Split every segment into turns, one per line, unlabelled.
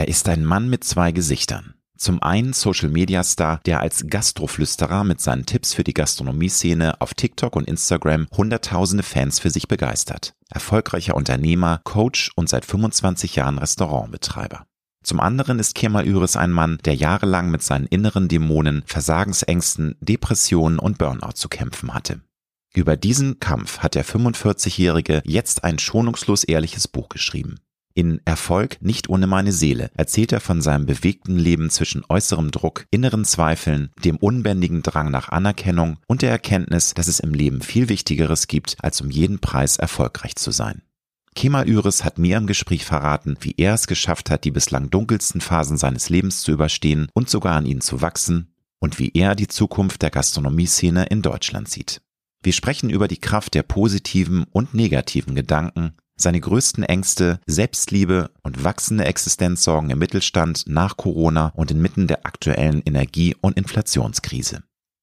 Er ist ein Mann mit zwei Gesichtern. Zum einen Social Media Star, der als Gastroflüsterer mit seinen Tipps für die Gastronomie-Szene auf TikTok und Instagram hunderttausende Fans für sich begeistert. Erfolgreicher Unternehmer, Coach und seit 25 Jahren Restaurantbetreiber. Zum anderen ist Kemal Üres ein Mann, der jahrelang mit seinen inneren Dämonen, Versagensängsten, Depressionen und Burnout zu kämpfen hatte. Über diesen Kampf hat der 45-Jährige jetzt ein schonungslos ehrliches Buch geschrieben. In Erfolg nicht ohne meine Seele erzählt er von seinem bewegten Leben zwischen äußerem Druck, inneren Zweifeln, dem unbändigen Drang nach Anerkennung und der Erkenntnis, dass es im Leben viel Wichtigeres gibt, als um jeden Preis erfolgreich zu sein. Kemal Üres hat mir im Gespräch verraten, wie er es geschafft hat, die bislang dunkelsten Phasen seines Lebens zu überstehen und sogar an ihnen zu wachsen und wie er die Zukunft der Gastronomieszene in Deutschland sieht. Wir sprechen über die Kraft der positiven und negativen Gedanken, seine größten Ängste, Selbstliebe und wachsende Existenzsorgen im Mittelstand nach Corona und inmitten der aktuellen Energie- und Inflationskrise.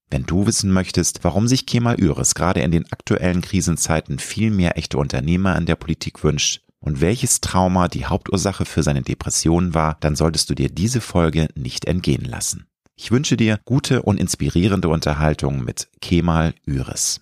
Wenn du wissen möchtest, warum sich Kemal Üres gerade in den aktuellen Krisenzeiten viel mehr echte Unternehmer in der Politik wünscht und welches Trauma die Hauptursache für seine Depression war, dann solltest du dir diese Folge nicht entgehen lassen. Ich wünsche dir gute und inspirierende Unterhaltung mit Kemal Üres.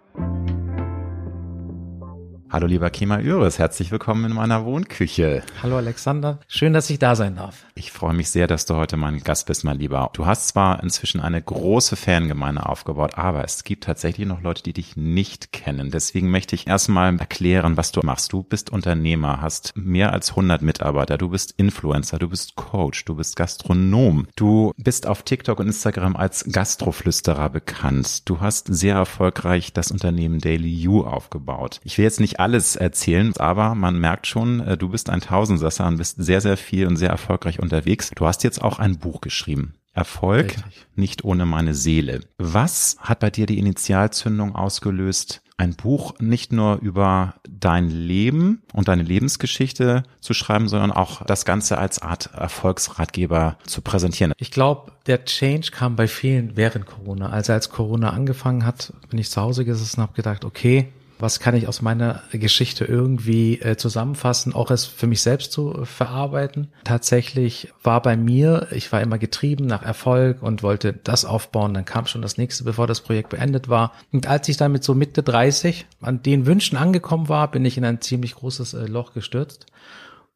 Hallo lieber Kemal Üres, herzlich willkommen in meiner Wohnküche.
Hallo Alexander, schön, dass ich da sein darf.
Ich freue mich sehr, dass du heute mein Gast bist, mein Lieber. Du hast zwar inzwischen eine große Fangemeinde aufgebaut, aber es gibt tatsächlich noch Leute, die dich nicht kennen. Deswegen möchte ich erstmal erklären, was du machst. Du bist Unternehmer, hast mehr als 100 Mitarbeiter, du bist Influencer, du bist Coach, du bist Gastronom, du bist auf TikTok und Instagram als Gastroflüsterer bekannt. Du hast sehr erfolgreich das Unternehmen Daily You aufgebaut. Ich will jetzt nicht alles erzählen, aber man merkt schon, äh, du bist ein Tausendsasser und bist sehr, sehr viel und sehr erfolgreich unterwegs. Du hast jetzt auch ein Buch geschrieben. Erfolg Richtig. nicht ohne meine Seele. Was hat bei dir die Initialzündung ausgelöst, ein Buch nicht nur über dein Leben und deine Lebensgeschichte zu schreiben, sondern auch das Ganze als Art Erfolgsratgeber zu präsentieren?
Ich glaube, der Change kam bei vielen während Corona. Also als Corona angefangen hat, bin ich zu Hause gesessen und habe gedacht, okay, was kann ich aus meiner Geschichte irgendwie äh, zusammenfassen, auch es für mich selbst zu verarbeiten. Tatsächlich war bei mir, ich war immer getrieben nach Erfolg und wollte das aufbauen, dann kam schon das nächste, bevor das Projekt beendet war. Und als ich dann mit so Mitte 30 an den Wünschen angekommen war, bin ich in ein ziemlich großes äh, Loch gestürzt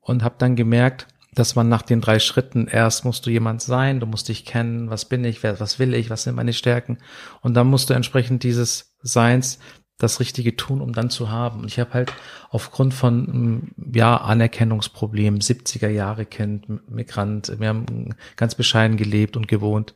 und habe dann gemerkt, dass man nach den drei Schritten erst musst du jemand sein, du musst dich kennen, was bin ich, wer, was will ich, was sind meine Stärken und dann musst du entsprechend dieses Seins das Richtige tun, um dann zu haben. Und ich habe halt aufgrund von ja Anerkennungsproblemen, 70er Jahre Kind, Migrant, wir haben ganz bescheiden gelebt und gewohnt,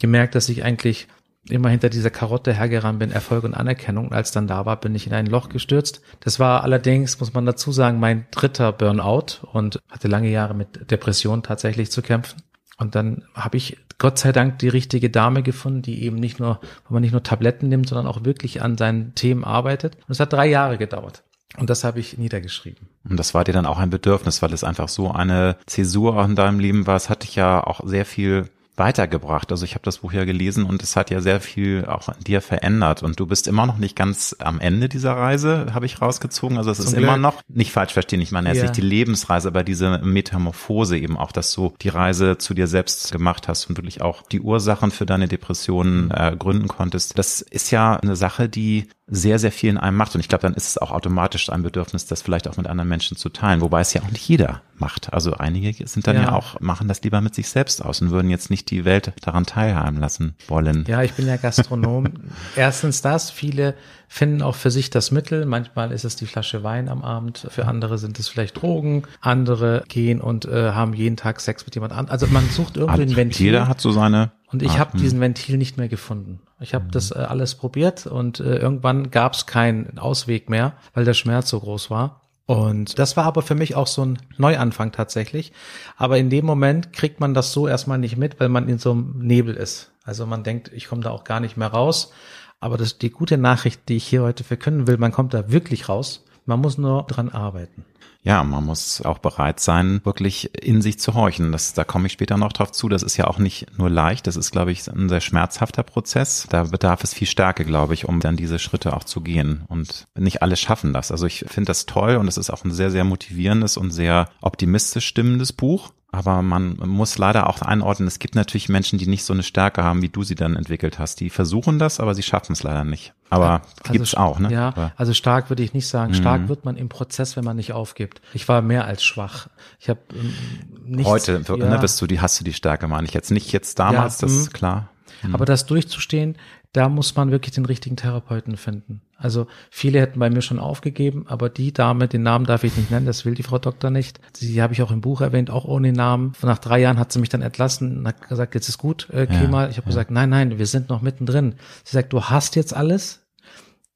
gemerkt, dass ich eigentlich immer hinter dieser Karotte hergerannt bin, Erfolg und Anerkennung. Und als dann da war, bin ich in ein Loch gestürzt. Das war allerdings, muss man dazu sagen, mein dritter Burnout und hatte lange Jahre mit Depressionen tatsächlich zu kämpfen. Und dann habe ich Gott sei Dank die richtige Dame gefunden, die eben nicht nur, wo man nicht nur Tabletten nimmt, sondern auch wirklich an seinen Themen arbeitet. Und es hat drei Jahre gedauert. Und das habe ich niedergeschrieben.
Und das war dir dann auch ein Bedürfnis, weil es einfach so eine Zäsur in deinem Leben war. Es hat dich ja auch sehr viel weitergebracht. Also ich habe das Buch ja gelesen und es hat ja sehr viel auch an dir verändert und du bist immer noch nicht ganz am Ende dieser Reise, habe ich rausgezogen. Also es Zum ist Glück. immer noch, nicht falsch verstehen, ich meine jetzt ja. nicht die Lebensreise, aber diese Metamorphose eben auch, dass du die Reise zu dir selbst gemacht hast und wirklich auch die Ursachen für deine Depressionen äh, gründen konntest. Das ist ja eine Sache, die sehr, sehr viel in einem macht. Und ich glaube, dann ist es auch automatisch ein Bedürfnis, das vielleicht auch mit anderen Menschen zu teilen. Wobei es ja auch nicht jeder macht. Also einige sind dann ja, ja auch, machen das lieber mit sich selbst aus und würden jetzt nicht die Welt daran teilhaben lassen wollen.
Ja, ich bin ja Gastronom. Erstens das, viele finden auch für sich das Mittel. Manchmal ist es die Flasche Wein am Abend, für andere sind es vielleicht Drogen, andere gehen und äh, haben jeden Tag Sex mit jemand anderem. Also man sucht irgendwie ein Ventil.
Jeder hat so seine.
Und ich habe diesen Ventil nicht mehr gefunden. Ich habe mhm. das äh, alles probiert und äh, irgendwann gab es keinen Ausweg mehr, weil der Schmerz so groß war. Und das war aber für mich auch so ein Neuanfang tatsächlich. Aber in dem Moment kriegt man das so erstmal nicht mit, weil man in so einem Nebel ist. Also man denkt, ich komme da auch gar nicht mehr raus. Aber das ist die gute Nachricht, die ich hier heute verkünden will. Man kommt da wirklich raus. Man muss nur dran arbeiten.
Ja, man muss auch bereit sein, wirklich in sich zu horchen. Das, da komme ich später noch drauf zu. Das ist ja auch nicht nur leicht. Das ist, glaube ich, ein sehr schmerzhafter Prozess. Da bedarf es viel Stärke, glaube ich, um dann diese Schritte auch zu gehen. Und nicht alle schaffen das. Also ich finde das toll und es ist auch ein sehr, sehr motivierendes und sehr optimistisch stimmendes Buch. Aber man muss leider auch einordnen, es gibt natürlich Menschen, die nicht so eine Stärke haben, wie du sie dann entwickelt hast. Die versuchen das, aber sie schaffen es leider nicht. Aber also, gibt's auch, ne?
Ja,
aber.
also stark würde ich nicht sagen. Stark mhm. wird man im Prozess, wenn man nicht aufgibt. Ich war mehr als schwach. Ich habe ähm,
nichts, Heute ne, ja. ne, bist du die, hast du die Stärke, meine ich jetzt nicht jetzt damals, ja, das ist klar.
Aber das durchzustehen, da muss man wirklich den richtigen Therapeuten finden. Also viele hätten bei mir schon aufgegeben, aber die Dame, den Namen darf ich nicht nennen, das will die Frau Doktor nicht. Sie habe ich auch im Buch erwähnt, auch ohne Namen. Nach drei Jahren hat sie mich dann entlassen und hat gesagt, jetzt ist gut, äh, Kemal. Ja, ich habe ja. gesagt, nein, nein, wir sind noch mittendrin. Sie sagt, du hast jetzt alles,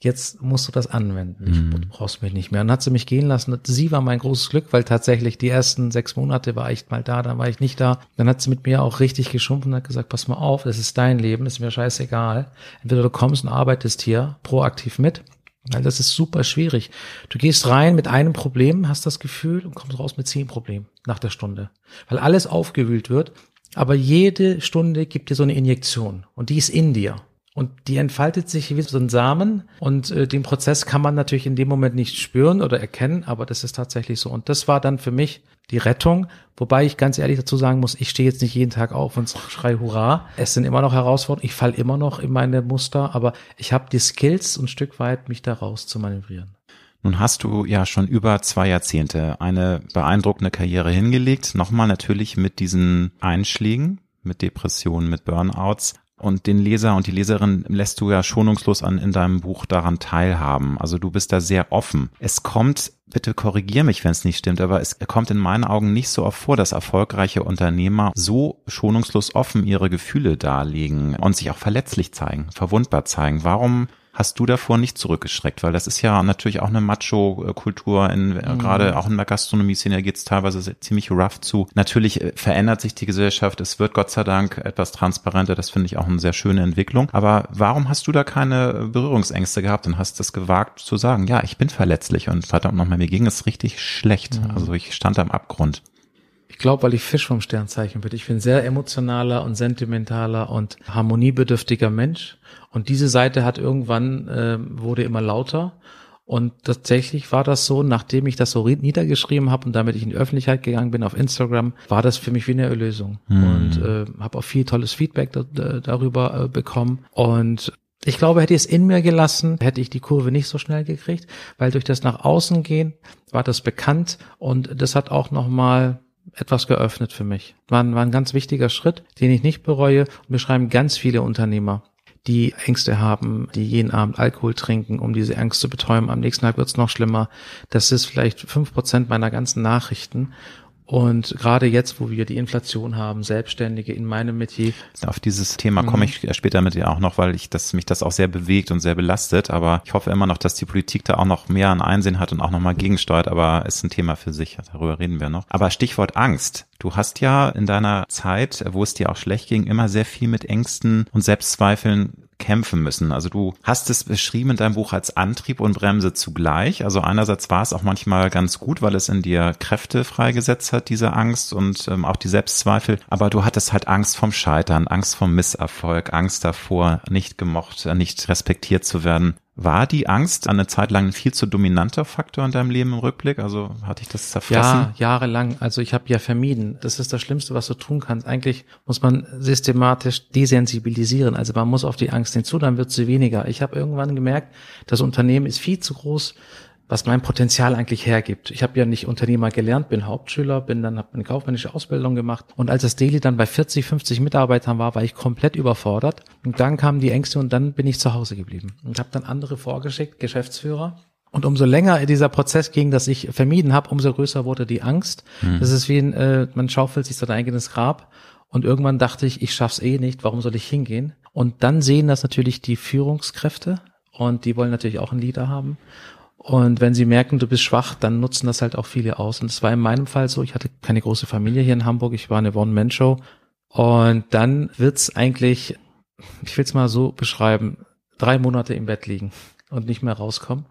jetzt musst du das anwenden. Mhm. Du brauchst mich nicht mehr. Und dann hat sie mich gehen lassen. Sie war mein großes Glück, weil tatsächlich die ersten sechs Monate war ich mal da, dann war ich nicht da. Dann hat sie mit mir auch richtig geschumpft und hat gesagt, pass mal auf, das ist dein Leben, das ist mir scheißegal. Entweder du kommst und arbeitest hier proaktiv mit. Weil das ist super schwierig. Du gehst rein mit einem Problem, hast das Gefühl und kommst raus mit zehn Problemen nach der Stunde. Weil alles aufgewühlt wird. Aber jede Stunde gibt dir so eine Injektion und die ist in dir. Und die entfaltet sich wie so ein Samen und äh, den Prozess kann man natürlich in dem Moment nicht spüren oder erkennen, aber das ist tatsächlich so. Und das war dann für mich die Rettung, wobei ich ganz ehrlich dazu sagen muss, ich stehe jetzt nicht jeden Tag auf und schrei Hurra. Es sind immer noch Herausforderungen, ich falle immer noch in meine Muster, aber ich habe die Skills ein Stück weit, mich da raus zu manövrieren.
Nun hast du ja schon über zwei Jahrzehnte eine beeindruckende Karriere hingelegt, nochmal natürlich mit diesen Einschlägen, mit Depressionen, mit Burnouts. Und den Leser und die Leserin lässt du ja schonungslos an in deinem Buch daran teilhaben. Also du bist da sehr offen. Es kommt, bitte korrigier mich, wenn es nicht stimmt, aber es kommt in meinen Augen nicht so oft vor, dass erfolgreiche Unternehmer so schonungslos offen ihre Gefühle darlegen und sich auch verletzlich zeigen, verwundbar zeigen. Warum hast du davor nicht zurückgeschreckt? Weil das ist ja natürlich auch eine Macho-Kultur, in, mhm. gerade auch in der Gastronomie-Szene geht es teilweise ziemlich rough zu. Natürlich äh, verändert sich die Gesellschaft, es wird Gott sei Dank etwas transparenter, das finde ich auch eine sehr schöne Entwicklung. Aber warum hast du da keine Berührungsängste gehabt und hast das gewagt zu sagen, ja, ich bin verletzlich und verdammt nochmal, mir ging es richtig schlecht. Mhm. Also ich stand am Abgrund.
Ich glaube, weil ich Fisch vom Sternzeichen bin. Ich bin sehr emotionaler und sentimentaler und harmoniebedürftiger Mensch. Und diese Seite hat irgendwann, äh, wurde immer lauter. Und tatsächlich war das so, nachdem ich das so niedergeschrieben habe und damit ich in die Öffentlichkeit gegangen bin auf Instagram, war das für mich wie eine Erlösung. Hm. Und äh, habe auch viel tolles Feedback da, darüber äh, bekommen. Und ich glaube, hätte ich es in mir gelassen, hätte ich die Kurve nicht so schnell gekriegt, weil durch das nach außen gehen war das bekannt und das hat auch nochmal etwas geöffnet für mich. War, war ein ganz wichtiger Schritt, den ich nicht bereue. Und mir schreiben ganz viele Unternehmer, die Ängste haben, die jeden Abend Alkohol trinken, um diese Angst zu betäuben. Am nächsten Tag wird es noch schlimmer. Das ist vielleicht fünf Prozent meiner ganzen Nachrichten. Und gerade jetzt, wo wir die Inflation haben, Selbstständige in meinem Metier.
Auf dieses Thema komme mhm. ich später mit dir auch noch, weil ich das, mich das auch sehr bewegt und sehr belastet. Aber ich hoffe immer noch, dass die Politik da auch noch mehr an Einsehen hat und auch nochmal gegensteuert. Aber ist ein Thema für sich. Darüber reden wir noch. Aber Stichwort Angst. Du hast ja in deiner Zeit, wo es dir auch schlecht ging, immer sehr viel mit Ängsten und Selbstzweifeln kämpfen müssen. Also du hast es beschrieben in deinem Buch als Antrieb und Bremse zugleich. Also einerseits war es auch manchmal ganz gut, weil es in dir Kräfte freigesetzt hat, diese Angst und ähm, auch die Selbstzweifel. Aber du hattest halt Angst vom Scheitern, Angst vom Misserfolg, Angst davor, nicht gemocht, nicht respektiert zu werden. War die Angst eine Zeit lang ein viel zu dominanter Faktor in deinem Leben im Rückblick? Also hatte ich das zerfressen?
Ja, jahrelang. Also ich habe ja vermieden. Das ist das Schlimmste, was du tun kannst. Eigentlich muss man systematisch desensibilisieren. Also man muss auf die Angst hinzu, dann wird sie weniger. Ich habe irgendwann gemerkt, das Unternehmen ist viel zu groß was mein Potenzial eigentlich hergibt. Ich habe ja nicht Unternehmer gelernt, bin Hauptschüler, bin dann habe eine kaufmännische Ausbildung gemacht und als das Daily dann bei 40, 50 Mitarbeitern war, war ich komplett überfordert und dann kamen die Ängste und dann bin ich zu Hause geblieben und habe dann andere vorgeschickt, Geschäftsführer und umso länger dieser Prozess ging, dass ich vermieden habe, umso größer wurde die Angst. Mhm. Das ist wie ein, äh, man schaufelt sich sein eigenes Grab. Und irgendwann dachte ich, ich schaff's eh nicht, warum soll ich hingehen? Und dann sehen das natürlich die Führungskräfte und die wollen natürlich auch einen Leader haben. Und wenn sie merken, du bist schwach, dann nutzen das halt auch viele aus. Und es war in meinem Fall so, ich hatte keine große Familie hier in Hamburg, ich war eine One-Man-Show. Und dann wird's eigentlich, ich will's mal so beschreiben, drei Monate im Bett liegen und nicht mehr rauskommen.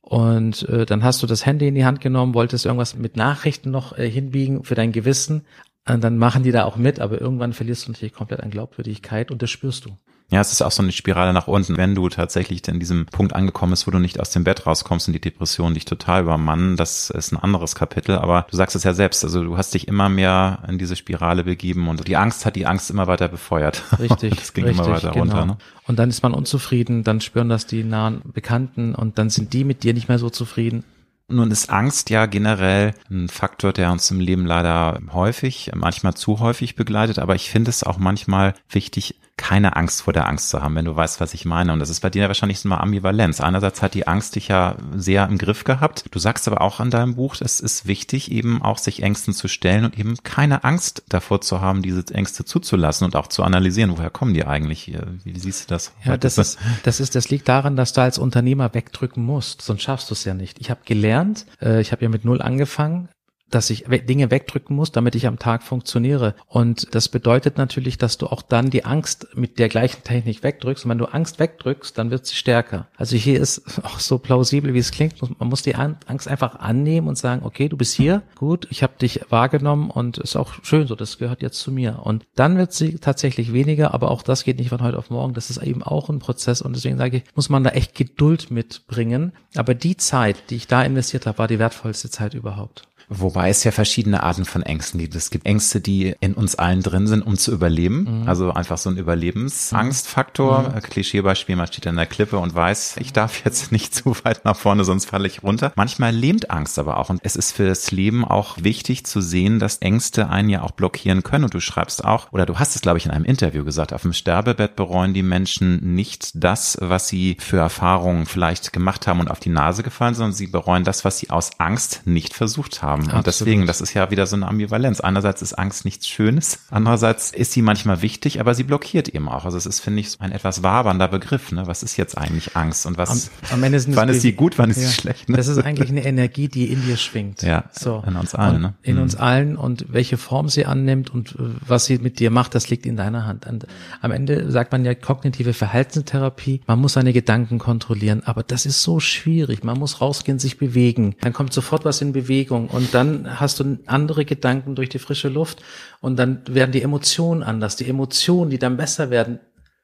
Und äh, dann hast du das Handy in die Hand genommen, wolltest irgendwas mit Nachrichten noch äh, hinbiegen für dein Gewissen. Und dann machen die da auch mit, aber irgendwann verlierst du natürlich komplett an Glaubwürdigkeit und das spürst du.
Ja, es ist auch so eine Spirale nach unten. Wenn du tatsächlich in diesem Punkt angekommen bist, wo du nicht aus dem Bett rauskommst und die Depression dich total übermannen, das ist ein anderes Kapitel. Aber du sagst es ja selbst, also du hast dich immer mehr in diese Spirale begeben und die Angst hat die Angst immer weiter befeuert.
Richtig.
das ging
richtig,
immer weiter
genau.
runter. Ne?
Und dann ist man unzufrieden, dann spüren das die nahen Bekannten und dann sind die mit dir nicht mehr so zufrieden.
Nun ist Angst ja generell ein Faktor, der uns im Leben leider häufig, manchmal zu häufig begleitet, aber ich finde es auch manchmal wichtig, keine Angst vor der Angst zu haben, wenn du weißt, was ich meine. Und das ist bei dir ja wahrscheinlich so eine Ambivalenz. Einerseits hat die Angst dich ja sehr im Griff gehabt. Du sagst aber auch in deinem Buch, es ist wichtig, eben auch sich Ängsten zu stellen und eben keine Angst davor zu haben, diese Ängste zuzulassen und auch zu analysieren. Woher kommen die eigentlich? Wie siehst du das?
Ja, das ist, das ist, das liegt daran, dass du als Unternehmer wegdrücken musst. Sonst schaffst du es ja nicht. Ich habe gelernt, äh, ich habe ja mit Null angefangen dass ich Dinge wegdrücken muss, damit ich am Tag funktioniere. Und das bedeutet natürlich, dass du auch dann die Angst mit der gleichen Technik wegdrückst. Und wenn du Angst wegdrückst, dann wird sie stärker. Also hier ist auch so plausibel, wie es klingt. Man muss die Angst einfach annehmen und sagen, okay, du bist hier, gut, ich habe dich wahrgenommen und ist auch schön so, das gehört jetzt zu mir. Und dann wird sie tatsächlich weniger, aber auch das geht nicht von heute auf morgen. Das ist eben auch ein Prozess. Und deswegen sage ich, muss man da echt Geduld mitbringen. Aber die Zeit, die ich da investiert habe, war die wertvollste Zeit überhaupt.
Wobei es ja verschiedene Arten von Ängsten gibt. Es gibt Ängste, die in uns allen drin sind, um zu überleben. Mhm. Also einfach so ein Überlebensangstfaktor. Mhm. Klischeebeispiel, man steht an der Klippe und weiß, ich darf jetzt nicht zu weit nach vorne, sonst falle ich runter. Manchmal lähmt Angst aber auch. Und es ist für das Leben auch wichtig zu sehen, dass Ängste einen ja auch blockieren können. Und du schreibst auch, oder du hast es, glaube ich, in einem Interview gesagt, auf dem Sterbebett bereuen die Menschen nicht das, was sie für Erfahrungen vielleicht gemacht haben und auf die Nase gefallen, sondern sie bereuen das, was sie aus Angst nicht versucht haben haben. Und deswegen, das ist ja wieder so eine Ambivalenz. Einerseits ist Angst nichts Schönes, andererseits ist sie manchmal wichtig, aber sie blockiert eben auch. Also es ist, finde ich, ein etwas wabernder Begriff. Ne? Was ist jetzt eigentlich Angst und was?
Am, am Ende sind
wann ist sie gut, wann ist ja, sie schlecht?
Ne? Das ist eigentlich eine Energie, die in dir schwingt.
Ja, so in uns allen. Ne?
In mhm. uns allen und welche Form sie annimmt und äh, was sie mit dir macht, das liegt in deiner Hand. Und am Ende sagt man ja kognitive Verhaltenstherapie. Man muss seine Gedanken kontrollieren, aber das ist so schwierig. Man muss rausgehen, sich bewegen. Dann kommt sofort was in Bewegung und dann hast du andere Gedanken durch die frische Luft und dann werden die Emotionen anders. Die Emotionen, die dann besser werden,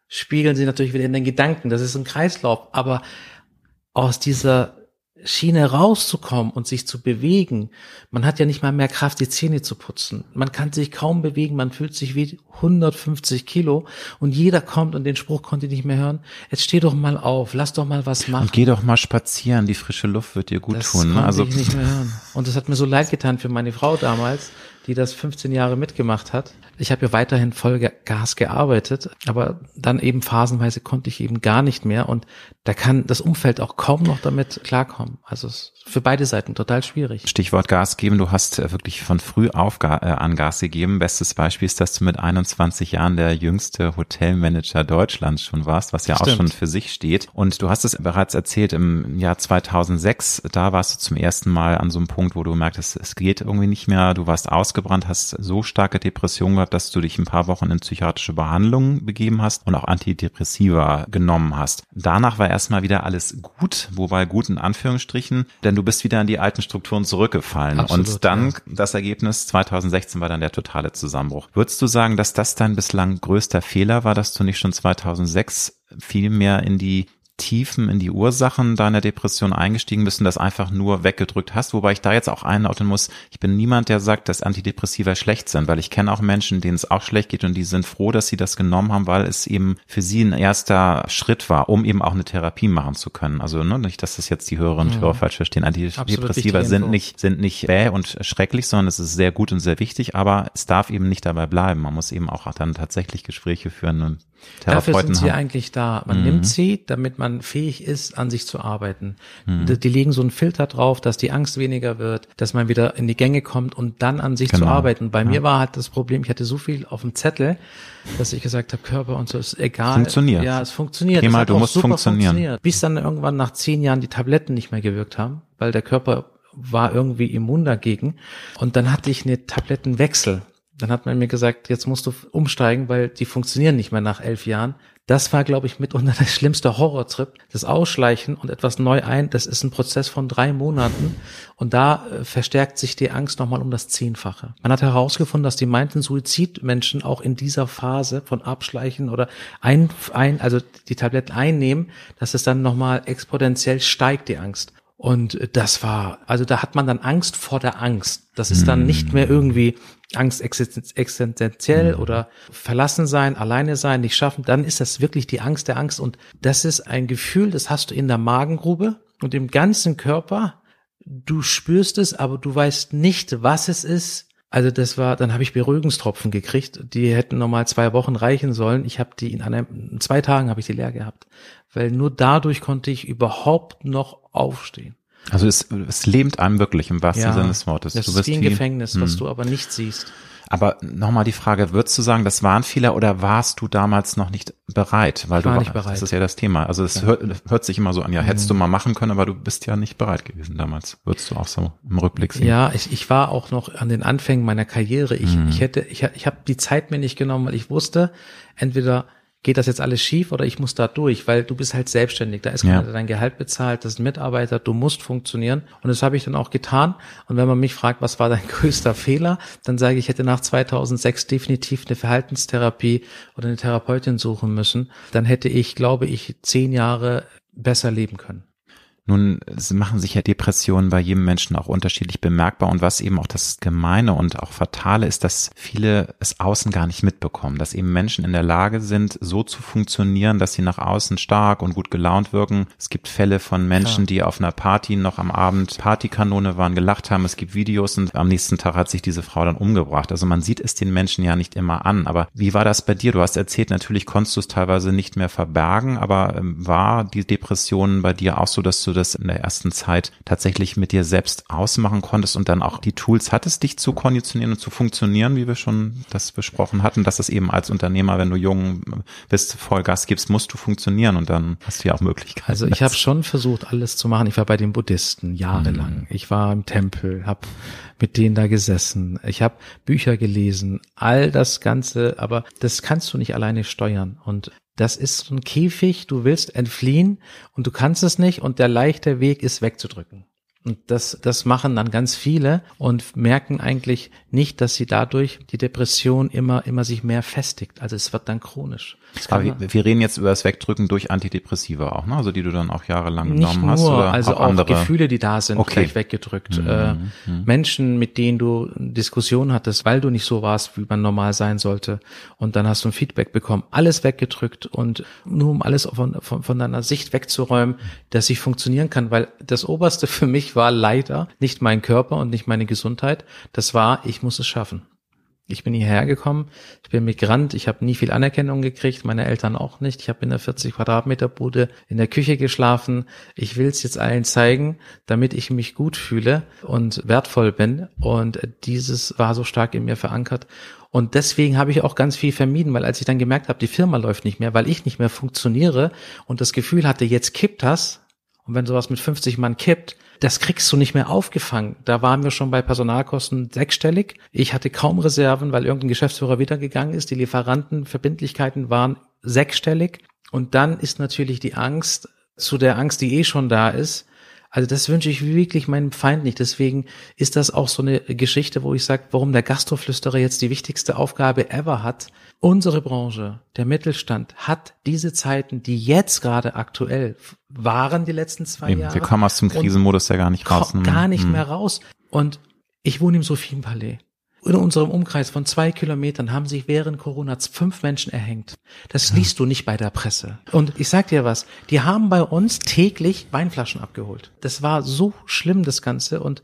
spiegeln sie natürlich wieder in den Gedanken. Das ist ein Kreislauf. Aber aus dieser Schiene rauszukommen und sich zu bewegen. Man hat ja nicht mal mehr Kraft, die Zähne zu putzen. Man kann sich kaum bewegen, man fühlt sich wie 150 Kilo und jeder kommt und den Spruch konnte ich nicht mehr hören. Jetzt steh doch mal auf, lass doch mal was machen. Und
geh doch mal spazieren, die frische Luft wird dir gut
das
tun.
Ne? Also ich nicht mehr hören. Und das hat mir so leid getan für meine Frau damals, die das 15 Jahre mitgemacht hat. Ich habe ja weiterhin voll Gas gearbeitet, aber dann eben phasenweise konnte ich eben gar nicht mehr und da kann das Umfeld auch kaum noch damit klarkommen. Also es ist für beide Seiten total schwierig.
Stichwort Gas geben, du hast äh, wirklich von früh auf äh, an Gas gegeben. Bestes Beispiel ist, dass du mit 21 Jahren der jüngste Hotelmanager Deutschlands schon warst, was ja Stimmt. auch schon für sich steht. Und du hast es bereits erzählt, im Jahr 2006, da warst du zum ersten Mal an so einem Punkt, wo du merktest, es geht irgendwie nicht mehr, du warst ausgebrannt, hast so starke Depressionen gehabt, dass du dich ein paar Wochen in psychiatrische Behandlung begeben hast und auch Antidepressiva genommen hast. Danach war erstmal wieder alles gut, wobei gut in Anführungsstrichen, denn du bist wieder in die alten Strukturen zurückgefallen. Absolut, und dann ja. das Ergebnis 2016 war dann der totale Zusammenbruch. Würdest du sagen, dass das dein bislang größter Fehler war, dass du nicht schon 2006 viel mehr in die Tiefen in die Ursachen deiner Depression eingestiegen bist und das einfach nur weggedrückt hast, wobei ich da jetzt auch einordnen muss, ich bin niemand, der sagt, dass Antidepressiva schlecht sind, weil ich kenne auch Menschen, denen es auch schlecht geht und die sind froh, dass sie das genommen haben, weil es eben für sie ein erster Schritt war, um eben auch eine Therapie machen zu können. Also ne, nicht, dass das jetzt die Hörerinnen und. Hörer falsch verstehen. Antidepressiva sind nicht, sind nicht bäh und schrecklich, sondern es ist sehr gut und sehr wichtig, aber es darf eben nicht dabei bleiben. Man muss eben auch dann tatsächlich Gespräche führen und
Dafür sind sie haben. eigentlich da. Man mhm. nimmt sie, damit man fähig ist, an sich zu arbeiten. Mhm. Die, die, legen so einen Filter drauf, dass die Angst weniger wird, dass man wieder in die Gänge kommt und dann an sich genau. zu arbeiten. Bei ja. mir war halt das Problem, ich hatte so viel auf dem Zettel, dass ich gesagt habe, Körper und so ist egal.
Funktioniert.
Ja, es funktioniert.
Geh mal, du musst funktionieren. Funktioniert.
Bis dann irgendwann nach zehn Jahren die Tabletten nicht mehr gewirkt haben, weil der Körper war irgendwie immun dagegen. Und dann hatte ich eine Tablettenwechsel. Dann hat man mir gesagt, jetzt musst du umsteigen, weil die funktionieren nicht mehr nach elf Jahren. Das war, glaube ich, mitunter der schlimmste Horrortrip. Das Ausschleichen und etwas neu ein, das ist ein Prozess von drei Monaten. Und da äh, verstärkt sich die Angst nochmal um das Zehnfache. Man hat herausgefunden, dass die meinten Suizidmenschen auch in dieser Phase von Abschleichen oder ein, ein also die Tabletten einnehmen, dass es dann nochmal exponentiell steigt, die Angst. Und das war, also da hat man dann Angst vor der Angst. Das ist dann nicht mehr irgendwie Angst existenziell mhm. oder verlassen sein, alleine sein, nicht schaffen. Dann ist das wirklich die Angst der Angst. Und das ist ein Gefühl, das hast du in der Magengrube und im ganzen Körper. Du spürst es, aber du weißt nicht, was es ist. Also das war, dann habe ich Beruhigungstropfen gekriegt. Die hätten normal zwei Wochen reichen sollen. Ich habe die in einem, in zwei Tagen habe ich die leer gehabt, weil nur dadurch konnte ich überhaupt noch aufstehen.
Also es, es lebt einem wirklich im wahrsten ja, Sinne des Wortes.
Das du ist wie ein Gefängnis, was hm. du aber nicht siehst.
Aber nochmal die Frage, würdest du sagen, das war ein Fehler oder warst du damals noch nicht bereit? Weil
ich war
du
nicht bereit.
Das ist ja das Thema. Also es ja. hört, hört, sich immer so an, ja, hättest mhm. du mal machen können, aber du bist ja nicht bereit gewesen damals. Würdest du auch so im Rückblick sehen?
Ja, ich, ich war auch noch an den Anfängen meiner Karriere. Ich, mhm. ich hätte, ich, ich habe die Zeit mir nicht genommen, weil ich wusste, entweder geht das jetzt alles schief oder ich muss da durch, weil du bist halt selbstständig, da ist ja. keiner, dein Gehalt bezahlt, das ist ein Mitarbeiter, du musst funktionieren. Und das habe ich dann auch getan. Und wenn man mich fragt, was war dein größter Fehler, dann sage ich, ich hätte nach 2006 definitiv eine Verhaltenstherapie oder eine Therapeutin suchen müssen, dann hätte ich, glaube ich, zehn Jahre besser leben können.
Nun machen sich ja Depressionen bei jedem Menschen auch unterschiedlich bemerkbar und was eben auch das Gemeine und auch Fatale ist, dass viele es außen gar nicht mitbekommen, dass eben Menschen in der Lage sind, so zu funktionieren, dass sie nach außen stark und gut gelaunt wirken. Es gibt Fälle von Menschen, ja. die auf einer Party noch am Abend Partykanone waren, gelacht haben. Es gibt Videos und am nächsten Tag hat sich diese Frau dann umgebracht. Also man sieht es den Menschen ja nicht immer an. Aber wie war das bei dir? Du hast erzählt, natürlich konntest du es teilweise nicht mehr verbergen, aber ähm, war die Depression bei dir auch so, dass du das in der ersten Zeit tatsächlich mit dir selbst ausmachen konntest und dann auch die Tools hattest, dich zu konditionieren und zu funktionieren, wie wir schon das besprochen hatten, dass es eben als Unternehmer, wenn du jung bist, Vollgas gibst, musst du funktionieren und dann hast du ja auch Möglichkeiten.
Also ich habe schon versucht, alles zu machen. Ich war bei den Buddhisten jahrelang. Mhm. Ich war im Tempel, habe mit denen da gesessen. Ich habe Bücher gelesen, all das Ganze, aber das kannst du nicht alleine steuern. Und das ist so ein Käfig, du willst entfliehen und du kannst es nicht und der leichte Weg ist wegzudrücken. Und das, das machen dann ganz viele und merken eigentlich nicht, dass sie dadurch die Depression immer, immer sich mehr festigt. Also es wird dann chronisch.
Aber wir, wir, reden jetzt über das Wegdrücken durch Antidepressiva auch, ne? Also die du dann auch jahrelang genommen nur, hast
oder also auch, auch andere Gefühle, die da sind, okay. gleich weggedrückt. Mhm. Äh, mhm. Menschen, mit denen du Diskussionen hattest, weil du nicht so warst, wie man normal sein sollte, und dann hast du ein Feedback bekommen, alles weggedrückt und nur um alles von, von, von deiner Sicht wegzuräumen, dass ich funktionieren kann, weil das Oberste für mich war leider nicht mein Körper und nicht meine Gesundheit. Das war, ich muss es schaffen. Ich bin hierher gekommen, ich bin Migrant, ich habe nie viel Anerkennung gekriegt, meine Eltern auch nicht. Ich habe in der 40 Quadratmeter Bude in der Küche geschlafen. Ich will es jetzt allen zeigen, damit ich mich gut fühle und wertvoll bin. Und dieses war so stark in mir verankert. Und deswegen habe ich auch ganz viel vermieden, weil als ich dann gemerkt habe, die Firma läuft nicht mehr, weil ich nicht mehr funktioniere und das Gefühl hatte, jetzt kippt das. Und wenn sowas mit 50 Mann kippt, das kriegst du nicht mehr aufgefangen. Da waren wir schon bei Personalkosten sechsstellig. Ich hatte kaum Reserven, weil irgendein Geschäftsführer wiedergegangen ist. Die Lieferantenverbindlichkeiten waren sechsstellig. Und dann ist natürlich die Angst zu der Angst, die eh schon da ist, also das wünsche ich wirklich meinem Feind nicht. Deswegen ist das auch so eine Geschichte, wo ich sage, warum der Gastroflüsterer jetzt die wichtigste Aufgabe ever hat. Unsere Branche, der Mittelstand, hat diese Zeiten, die jetzt gerade aktuell waren, die letzten zwei Eben, Jahre.
Wir kommen aus dem Krisenmodus ja gar nicht raus.
Gar nicht hm. mehr raus. Und ich wohne im Sophienpalais in unserem Umkreis von zwei Kilometern haben sich während Corona fünf Menschen erhängt. Das ja. liest du nicht bei der Presse. Und ich sag dir was, die haben bei uns täglich Weinflaschen abgeholt. Das war so schlimm, das Ganze. Und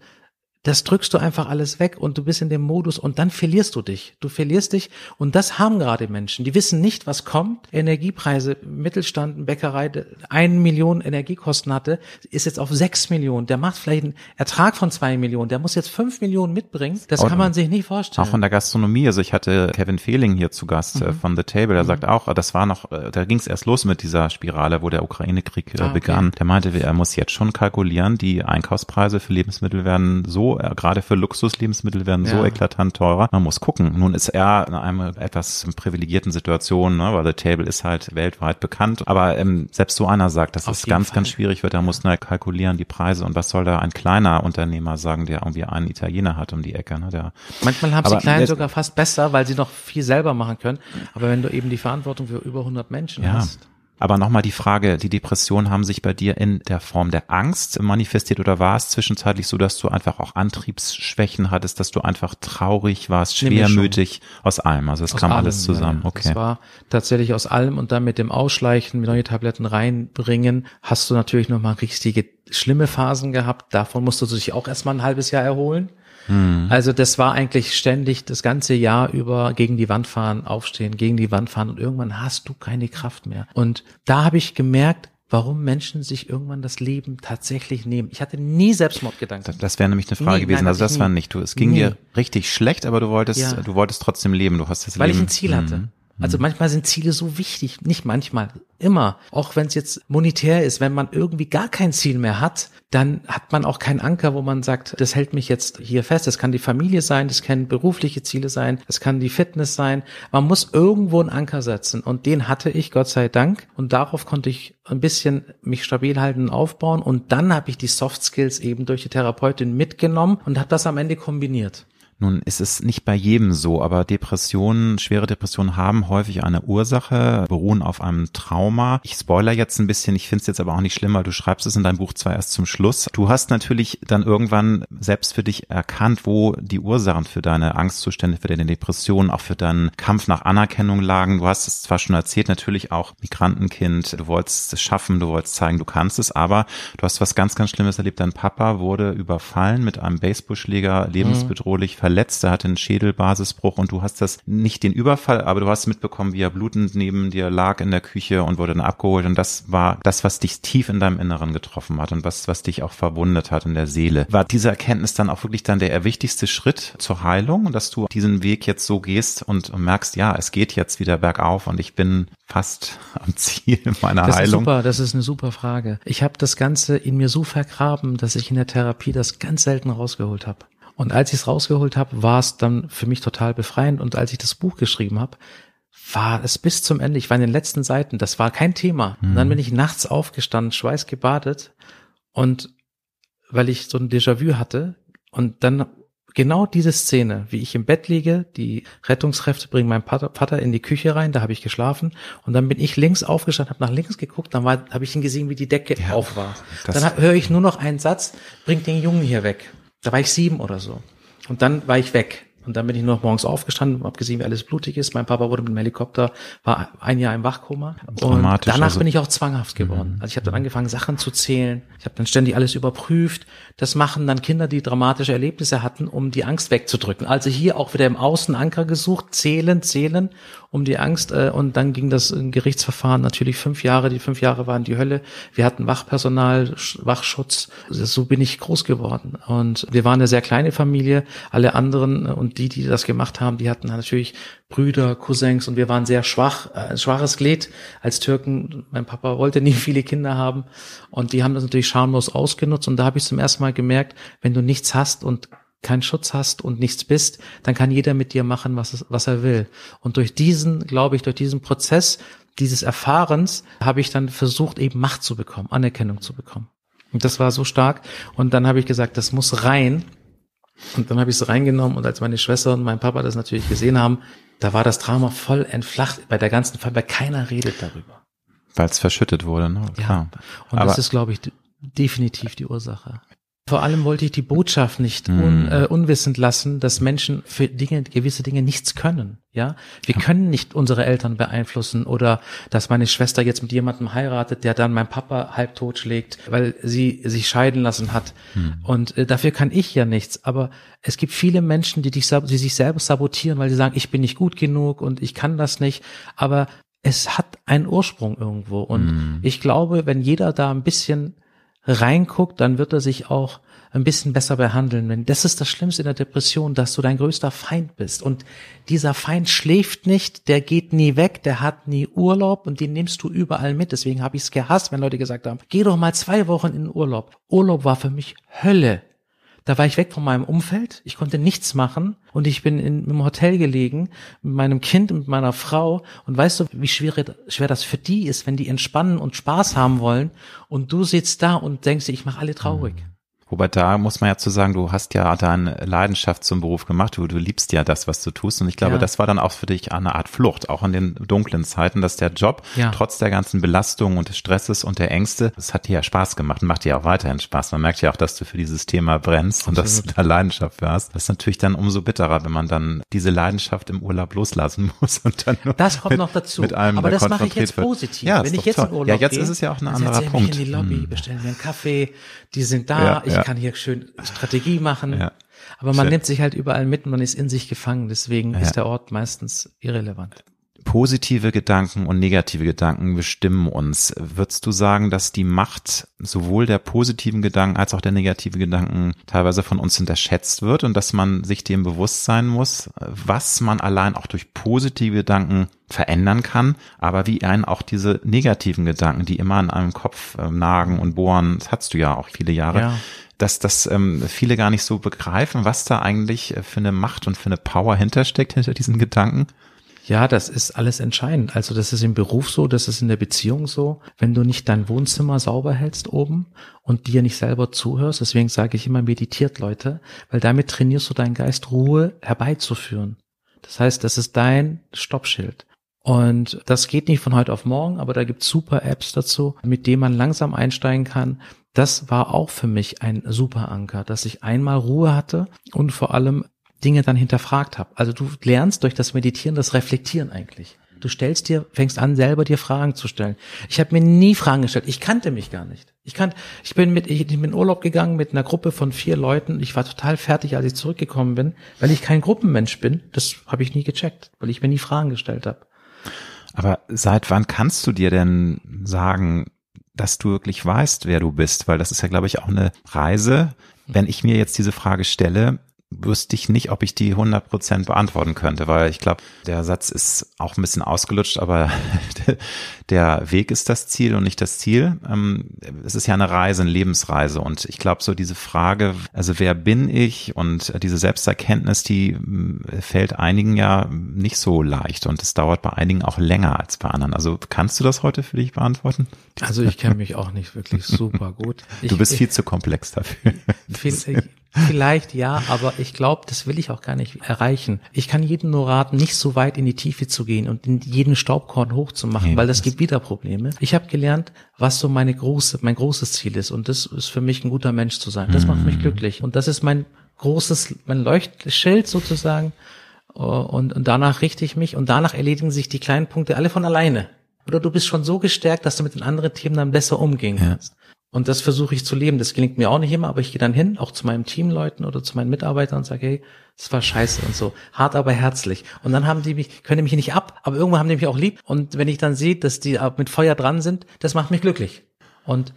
das drückst du einfach alles weg und du bist in dem Modus und dann verlierst du dich. Du verlierst dich und das haben gerade Menschen. Die wissen nicht, was kommt. Energiepreise, Mittelstand, Bäckerei, eine Million Energiekosten hatte, ist jetzt auf sechs Millionen. Der macht vielleicht einen Ertrag von zwei Millionen. Der muss jetzt fünf Millionen mitbringen. Das kann man sich nicht vorstellen.
Auch von der Gastronomie. Also ich hatte Kevin Fehling hier zu Gast äh, mhm. von The Table. Der mhm. sagt auch, das war noch, äh, da ging es erst los mit dieser Spirale, wo der Ukraine-Krieg äh, ah, okay. begann. Der meinte, er muss jetzt schon kalkulieren, die Einkaufspreise für Lebensmittel werden so äh, gerade für Luxuslebensmittel werden ja. so eklatant teurer. Man muss gucken. Nun ist er in einer etwas privilegierten Situation, ne, weil The Table ist halt weltweit bekannt. Aber ähm, selbst so einer sagt, dass Auf es ganz, Fall. ganz schwierig wird. Da muss man kalkulieren die Preise. Und was soll da ein kleiner Unternehmer sagen, der irgendwie einen Italiener hat um die Ecke? Ne, der,
Manchmal haben sie Kleinen sogar fast besser, weil sie noch viel selber machen können. Aber wenn du eben die Verantwortung für über 100 Menschen ja. hast.
Aber nochmal die Frage, die Depressionen haben sich bei dir in der Form der Angst manifestiert oder war es zwischenzeitlich so, dass du einfach auch Antriebsschwächen hattest, dass du einfach traurig warst, schwermütig, aus allem? Also es kam allem, alles zusammen. Ja, okay.
Es war tatsächlich aus allem und dann mit dem Ausschleichen, neue Tabletten reinbringen, hast du natürlich nochmal richtige schlimme Phasen gehabt. Davon musst du dich auch erstmal ein halbes Jahr erholen. Mhm. Also das war eigentlich ständig das ganze Jahr über gegen die Wand fahren, aufstehen, gegen die Wand fahren und irgendwann hast du keine Kraft mehr. Und da habe ich gemerkt, warum Menschen sich irgendwann das Leben tatsächlich nehmen. Ich hatte nie Selbstmordgedanken.
Das, das wäre nämlich eine Frage nie, gewesen. Nein, also das war nicht du. Es ging nie. dir richtig schlecht, aber du wolltest, ja. du wolltest trotzdem leben. Du hast das
Weil
Leben.
Weil ich ein Ziel hatte. Mhm. Also mhm. manchmal sind Ziele so wichtig, nicht manchmal, immer. Auch wenn es jetzt monetär ist, wenn man irgendwie gar kein Ziel mehr hat, dann hat man auch keinen Anker, wo man sagt, das hält mich jetzt hier fest. Das kann die Familie sein, das können berufliche Ziele sein, das kann die Fitness sein. Man muss irgendwo einen Anker setzen und den hatte ich, Gott sei Dank. Und darauf konnte ich ein bisschen mich stabil halten und aufbauen. Und dann habe ich die Soft Skills eben durch die Therapeutin mitgenommen und habe das am Ende kombiniert.
Nun ist es nicht bei jedem so, aber Depressionen, schwere Depressionen haben häufig eine Ursache, beruhen auf einem Trauma. Ich spoiler jetzt ein bisschen, ich finde es jetzt aber auch nicht schlimmer. Du schreibst es in deinem Buch zwar erst zum Schluss. Du hast natürlich dann irgendwann selbst für dich erkannt, wo die Ursachen für deine Angstzustände, für deine Depressionen, auch für deinen Kampf nach Anerkennung lagen. Du hast es zwar schon erzählt, natürlich auch Migrantenkind, du wolltest es schaffen, du wolltest zeigen, du kannst es, aber du hast was ganz, ganz Schlimmes erlebt. Dein Papa wurde überfallen mit einem Baseballschläger, lebensbedrohlich mhm verletzt, er hatte einen Schädelbasisbruch und du hast das nicht den Überfall, aber du hast mitbekommen, wie er blutend neben dir lag in der Küche und wurde dann abgeholt und das war das, was dich tief in deinem Inneren getroffen hat und was, was dich auch verwundet hat in der Seele. War diese Erkenntnis dann auch wirklich dann der wichtigste Schritt zur Heilung, dass du diesen Weg jetzt so gehst und merkst, ja, es geht jetzt wieder bergauf und ich bin fast am Ziel meiner
das
Heilung?
Ist super, das ist eine super Frage. Ich habe das Ganze in mir so vergraben, dass ich in der Therapie das ganz selten rausgeholt habe. Und als ich es rausgeholt habe, war es dann für mich total befreiend. Und als ich das Buch geschrieben habe, war es bis zum Ende. Ich war in den letzten Seiten. Das war kein Thema. Mhm. Und dann mhm. bin ich nachts aufgestanden, schweißgebadet. Und weil ich so ein Déjà-vu hatte. Und dann genau diese Szene, wie ich im Bett liege, die Rettungskräfte bringen meinen Vater in die Küche rein, da habe ich geschlafen und dann bin ich links aufgestanden, habe nach links geguckt, dann habe ich ihn gesehen, wie die Decke ja, auf war. Dann höre ich nur noch einen Satz, bringt den Jungen hier weg. Da war ich sieben oder so. Und dann war ich weg. Und dann bin ich nur noch morgens aufgestanden, habe gesehen, wie alles blutig ist. Mein Papa wurde mit dem Helikopter, war ein Jahr im Wachkoma. Und danach also. bin ich auch zwanghaft geworden. Mhm. Also ich habe dann angefangen, Sachen zu zählen. Ich habe dann ständig alles überprüft. Das machen dann Kinder, die dramatische Erlebnisse hatten, um die Angst wegzudrücken. Also hier auch wieder im Außen Anker gesucht, zählen, zählen um die Angst äh, und dann ging das Gerichtsverfahren natürlich fünf Jahre. Die fünf Jahre waren die Hölle. Wir hatten Wachpersonal, Wachschutz. So bin ich groß geworden und wir waren eine sehr kleine Familie. Alle anderen äh, und die, die das gemacht haben, die hatten natürlich Brüder, Cousins und wir waren sehr schwach, äh, schwaches Glied als Türken. Mein Papa wollte nie viele Kinder haben und die haben das natürlich schamlos ausgenutzt und da habe ich zum ersten Mal gemerkt, wenn du nichts hast und keinen Schutz hast und nichts bist, dann kann jeder mit dir machen, was, was er will. Und durch diesen, glaube ich, durch diesen Prozess dieses Erfahrens habe ich dann versucht, eben Macht zu bekommen, Anerkennung zu bekommen. Und das war so stark. Und dann habe ich gesagt, das muss rein. Und dann habe ich es reingenommen und als meine Schwester und mein Papa das natürlich gesehen haben, da war das Drama voll entflacht bei der ganzen Fall, weil keiner redet darüber.
Weil es verschüttet wurde, ne?
Klar. Ja. Und Aber das ist, glaube ich, definitiv die Ursache. Vor allem wollte ich die Botschaft nicht un, äh, unwissend lassen, dass Menschen für Dinge, gewisse Dinge nichts können. Ja, wir können nicht unsere Eltern beeinflussen oder dass meine Schwester jetzt mit jemandem heiratet, der dann mein Papa halb tot schlägt, weil sie sich scheiden lassen hat. Mhm. Und äh, dafür kann ich ja nichts. Aber es gibt viele Menschen, die, dich, die sich selber sabotieren, weil sie sagen, ich bin nicht gut genug und ich kann das nicht. Aber es hat einen Ursprung irgendwo. Und mhm. ich glaube, wenn jeder da ein bisschen reinguckt, dann wird er sich auch ein bisschen besser behandeln. Denn das ist das Schlimmste in der Depression, dass du dein größter Feind bist. Und dieser Feind schläft nicht, der geht nie weg, der hat nie Urlaub und den nimmst du überall mit. Deswegen habe ich es gehasst, wenn Leute gesagt haben, geh doch mal zwei Wochen in Urlaub. Urlaub war für mich Hölle. Da war ich weg von meinem Umfeld, ich konnte nichts machen und ich bin in, im Hotel gelegen mit meinem Kind und mit meiner Frau und weißt du, wie schwer, schwer das für die ist, wenn die entspannen und Spaß haben wollen und du sitzt da und denkst, ich mache alle traurig. Mhm.
Wobei da muss man ja zu sagen, du hast ja deine Leidenschaft zum Beruf gemacht, du, du liebst ja das, was du tust. Und ich glaube, ja. das war dann auch für dich eine Art Flucht, auch in den dunklen Zeiten, dass der Job ja. trotz der ganzen Belastung und des Stresses und der Ängste, das hat dir ja Spaß gemacht und macht dir auch weiterhin Spaß. Man merkt ja auch, dass du für dieses Thema brennst Absolut. und dass du da Leidenschaft für hast. Das ist natürlich dann umso bitterer, wenn man dann diese Leidenschaft im Urlaub loslassen muss und dann nur
Das kommt mit, noch dazu.
Mit allem
Aber das mache ich jetzt positiv.
Ja, wenn ich jetzt toll. in Urlaub Ja, jetzt gehe, ist es ja auch ein anderer Punkt.
in die Lobby, hm. bestellen wir einen Kaffee, die sind da, ja, ich kann hier schön Strategie machen. Ja. Aber man Schön. nimmt sich halt überall mit und man ist in sich gefangen. Deswegen ja. ist der Ort meistens irrelevant.
Positive Gedanken und negative Gedanken bestimmen uns. Würdest du sagen, dass die Macht sowohl der positiven Gedanken als auch der negative Gedanken teilweise von uns unterschätzt wird und dass man sich dem bewusst sein muss, was man allein auch durch positive Gedanken verändern kann, aber wie einen auch diese negativen Gedanken, die immer an einem Kopf äh, nagen und bohren, das hattest du ja auch viele Jahre, ja dass das ähm, viele gar nicht so begreifen, was da eigentlich äh, für eine Macht und für eine Power hintersteckt, hinter diesen Gedanken.
Ja, das ist alles entscheidend. Also das ist im Beruf so, das ist in der Beziehung so. Wenn du nicht dein Wohnzimmer sauber hältst oben und dir nicht selber zuhörst, deswegen sage ich immer, meditiert Leute, weil damit trainierst du deinen Geist, Ruhe herbeizuführen. Das heißt, das ist dein Stoppschild. Und das geht nicht von heute auf morgen, aber da gibt's super Apps dazu, mit denen man langsam einsteigen kann. Das war auch für mich ein super Anker, dass ich einmal Ruhe hatte und vor allem Dinge dann hinterfragt habe. Also du lernst durch das Meditieren das Reflektieren eigentlich. Du stellst dir, fängst an, selber dir Fragen zu stellen. Ich habe mir nie Fragen gestellt. Ich kannte mich gar nicht. Ich kann, ich bin mit, ich bin in Urlaub gegangen mit einer Gruppe von vier Leuten. Ich war total fertig, als ich zurückgekommen bin, weil ich kein Gruppenmensch bin. Das habe ich nie gecheckt, weil ich mir nie Fragen gestellt habe.
Aber seit wann kannst du dir denn sagen, dass du wirklich weißt, wer du bist? Weil das ist ja, glaube ich, auch eine Reise. Wenn ich mir jetzt diese Frage stelle, wüsste ich nicht, ob ich die 100% beantworten könnte, weil ich glaube, der Satz ist auch ein bisschen ausgelutscht, aber der Weg ist das Ziel und nicht das Ziel. Ähm, es ist ja eine Reise, eine Lebensreise und ich glaube, so diese Frage, also wer bin ich und diese Selbsterkenntnis, die äh, fällt einigen ja nicht so leicht und es dauert bei einigen auch länger als bei anderen. Also kannst du das heute für dich beantworten?
Also ich kenne mich auch nicht wirklich super gut. Ich,
du bist viel ich, zu komplex dafür.
Viel, Vielleicht ja, aber ich glaube, das will ich auch gar nicht erreichen. Ich kann jedem nur raten, nicht so weit in die Tiefe zu gehen und in jeden Staubkorn hochzumachen, nee, weil das, das gibt wieder Probleme. Ich habe gelernt, was so meine große, mein großes Ziel ist und das ist für mich ein guter Mensch zu sein. Das mhm. macht mich mhm. glücklich und das ist mein großes, mein Leuchtschild sozusagen und, und danach richte ich mich und danach erledigen sich die kleinen Punkte alle von alleine. Oder du bist schon so gestärkt, dass du mit den anderen Themen dann besser umgehen kannst. Ja. Und das versuche ich zu leben. Das gelingt mir auch nicht immer, aber ich gehe dann hin, auch zu meinen Teamleuten oder zu meinen Mitarbeitern und sage, hey, das war scheiße und so. Hart, aber herzlich. Und dann haben die mich, können die mich nicht ab, aber irgendwann haben die mich auch lieb. Und wenn ich dann sehe, dass die mit Feuer dran sind, das macht mich glücklich. Und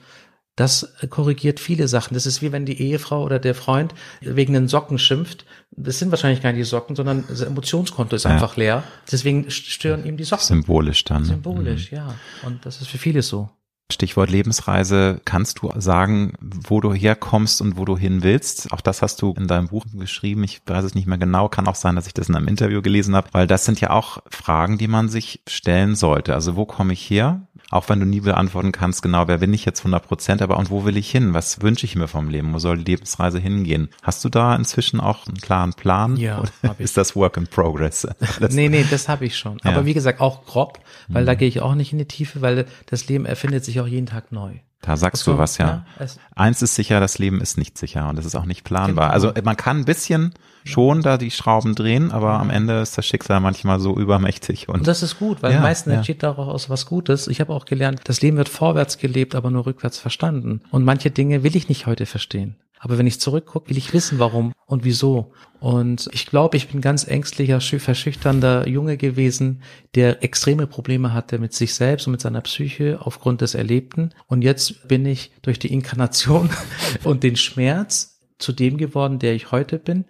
das korrigiert viele Sachen. Das ist wie wenn die Ehefrau oder der Freund wegen den Socken schimpft. Das sind wahrscheinlich gar nicht die Socken, sondern das Emotionskonto ist ja. einfach leer. Deswegen stören ihm die Socken.
Symbolisch dann.
Symbolisch, mhm. ja. Und das ist für viele so.
Stichwort Lebensreise. Kannst du sagen, wo du herkommst und wo du hin willst? Auch das hast du in deinem Buch geschrieben. Ich weiß es nicht mehr genau. Kann auch sein, dass ich das in einem Interview gelesen habe, weil das sind ja auch Fragen, die man sich stellen sollte. Also wo komme ich her? Auch wenn du nie beantworten kannst, genau, wer bin ich jetzt 100 Prozent, aber und wo will ich hin? Was wünsche ich mir vom Leben? Wo soll die Lebensreise hingehen? Hast du da inzwischen auch einen klaren Plan?
Ja,
Oder ist das Work in Progress?
nee, nee, das habe ich schon. Ja. Aber wie gesagt, auch grob, weil mhm. da gehe ich auch nicht in die Tiefe, weil das Leben erfindet sich auch jeden Tag neu.
Da sagst so, du was, ja. ja Eins ist sicher, das Leben ist nicht sicher und es ist auch nicht planbar. Genau. Also man kann ein bisschen schon da die Schrauben drehen, aber am Ende ist das Schicksal manchmal so übermächtig. Und,
und das ist gut, weil ja, meistens entsteht daraus was Gutes. Ich habe auch gelernt, das Leben wird vorwärts gelebt, aber nur rückwärts verstanden. Und manche Dinge will ich nicht heute verstehen. Aber wenn ich zurückgucke, will ich wissen, warum und wieso. Und ich glaube, ich bin ganz ängstlicher, verschüchternder Junge gewesen, der extreme Probleme hatte mit sich selbst und mit seiner Psyche aufgrund des Erlebten. Und jetzt bin ich durch die Inkarnation und den Schmerz zu dem geworden, der ich heute bin,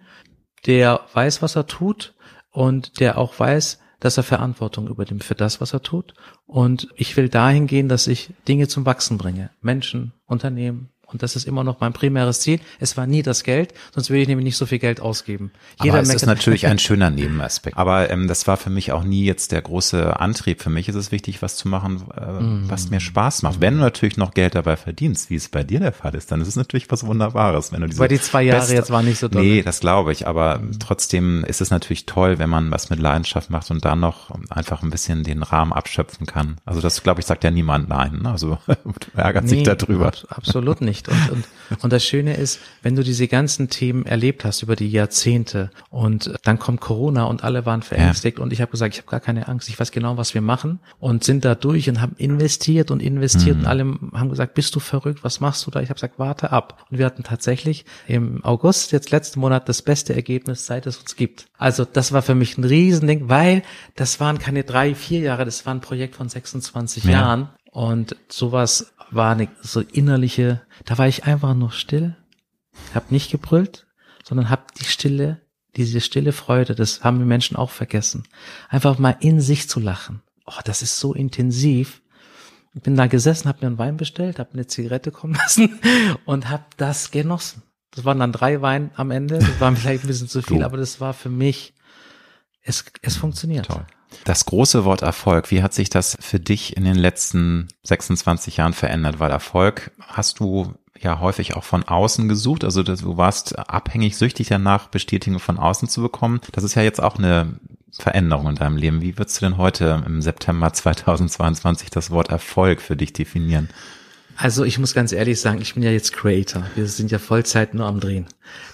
der weiß, was er tut und der auch weiß, dass er Verantwortung übernimmt für das, was er tut. Und ich will dahin gehen, dass ich Dinge zum Wachsen bringe. Menschen, Unternehmen, und das ist immer noch mein primäres Ziel. Es war nie das Geld, sonst würde ich nämlich nicht so viel Geld ausgeben.
Jeder Aber es ist natürlich ein schöner Nebenaspekt. Aber ähm, das war für mich auch nie jetzt der große Antrieb. Für mich ist es wichtig, was zu machen, äh, mm. was mir Spaß macht. Wenn du natürlich noch Geld dabei verdienst, wie es bei dir der Fall ist, dann ist es natürlich was Wunderbares. Wenn du diese
Weil die zwei Jahre Best jetzt waren nicht so
toll. Nee, das glaube ich. Aber mm. trotzdem ist es natürlich toll, wenn man was mit Leidenschaft macht und dann noch einfach ein bisschen den Rahmen abschöpfen kann. Also das, glaube ich, sagt ja niemand nein. Ne? Also ärgert nee, sich darüber.
Absolut nicht nicht. Und, und, und das Schöne ist, wenn du diese ganzen Themen erlebt hast über die Jahrzehnte und dann kommt Corona und alle waren verängstigt ja. und ich habe gesagt, ich habe gar keine Angst, ich weiß genau, was wir machen und sind da durch und haben investiert und investiert mhm. und alle haben gesagt, bist du verrückt, was machst du da? Ich habe gesagt, warte ab. Und wir hatten tatsächlich im August, jetzt letzten Monat, das beste Ergebnis, seit es uns gibt. Also das war für mich ein Riesending, weil das waren keine drei, vier Jahre, das war ein Projekt von 26 ja. Jahren. Und sowas war eine so innerliche, da war ich einfach nur still, hab nicht gebrüllt, sondern hab die Stille, diese stille Freude, das haben wir Menschen auch vergessen, einfach mal in sich zu lachen. Oh, das ist so intensiv. Ich bin da gesessen, hab mir einen Wein bestellt, hab eine Zigarette kommen lassen und hab das genossen. Das waren dann drei Wein am Ende, das war vielleicht ein bisschen zu viel, aber das war für mich, es, es funktioniert.
Toll. Das große Wort Erfolg, wie hat sich das für dich in den letzten 26 Jahren verändert? Weil Erfolg hast du ja häufig auch von außen gesucht. Also du warst abhängig, süchtig danach, Bestätigung von außen zu bekommen. Das ist ja jetzt auch eine Veränderung in deinem Leben. Wie würdest du denn heute im September 2022 das Wort Erfolg für dich definieren?
Also ich muss ganz ehrlich sagen, ich bin ja jetzt Creator. Wir sind ja Vollzeit nur am Drehen.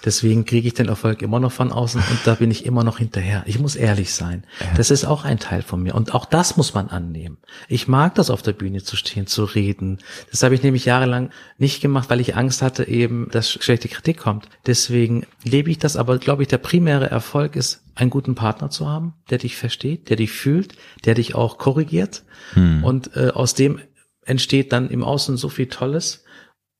Deswegen kriege ich den Erfolg immer noch von außen und da bin ich immer noch hinterher. Ich muss ehrlich sein. Das ist auch ein Teil von mir. Und auch das muss man annehmen. Ich mag das auf der Bühne zu stehen, zu reden. Das habe ich nämlich jahrelang nicht gemacht, weil ich Angst hatte eben, dass schlechte Kritik kommt. Deswegen lebe ich das. Aber glaube ich, der primäre Erfolg ist, einen guten Partner zu haben, der dich versteht, der dich fühlt, der dich auch korrigiert. Hm. Und äh, aus dem entsteht dann im Außen so viel Tolles.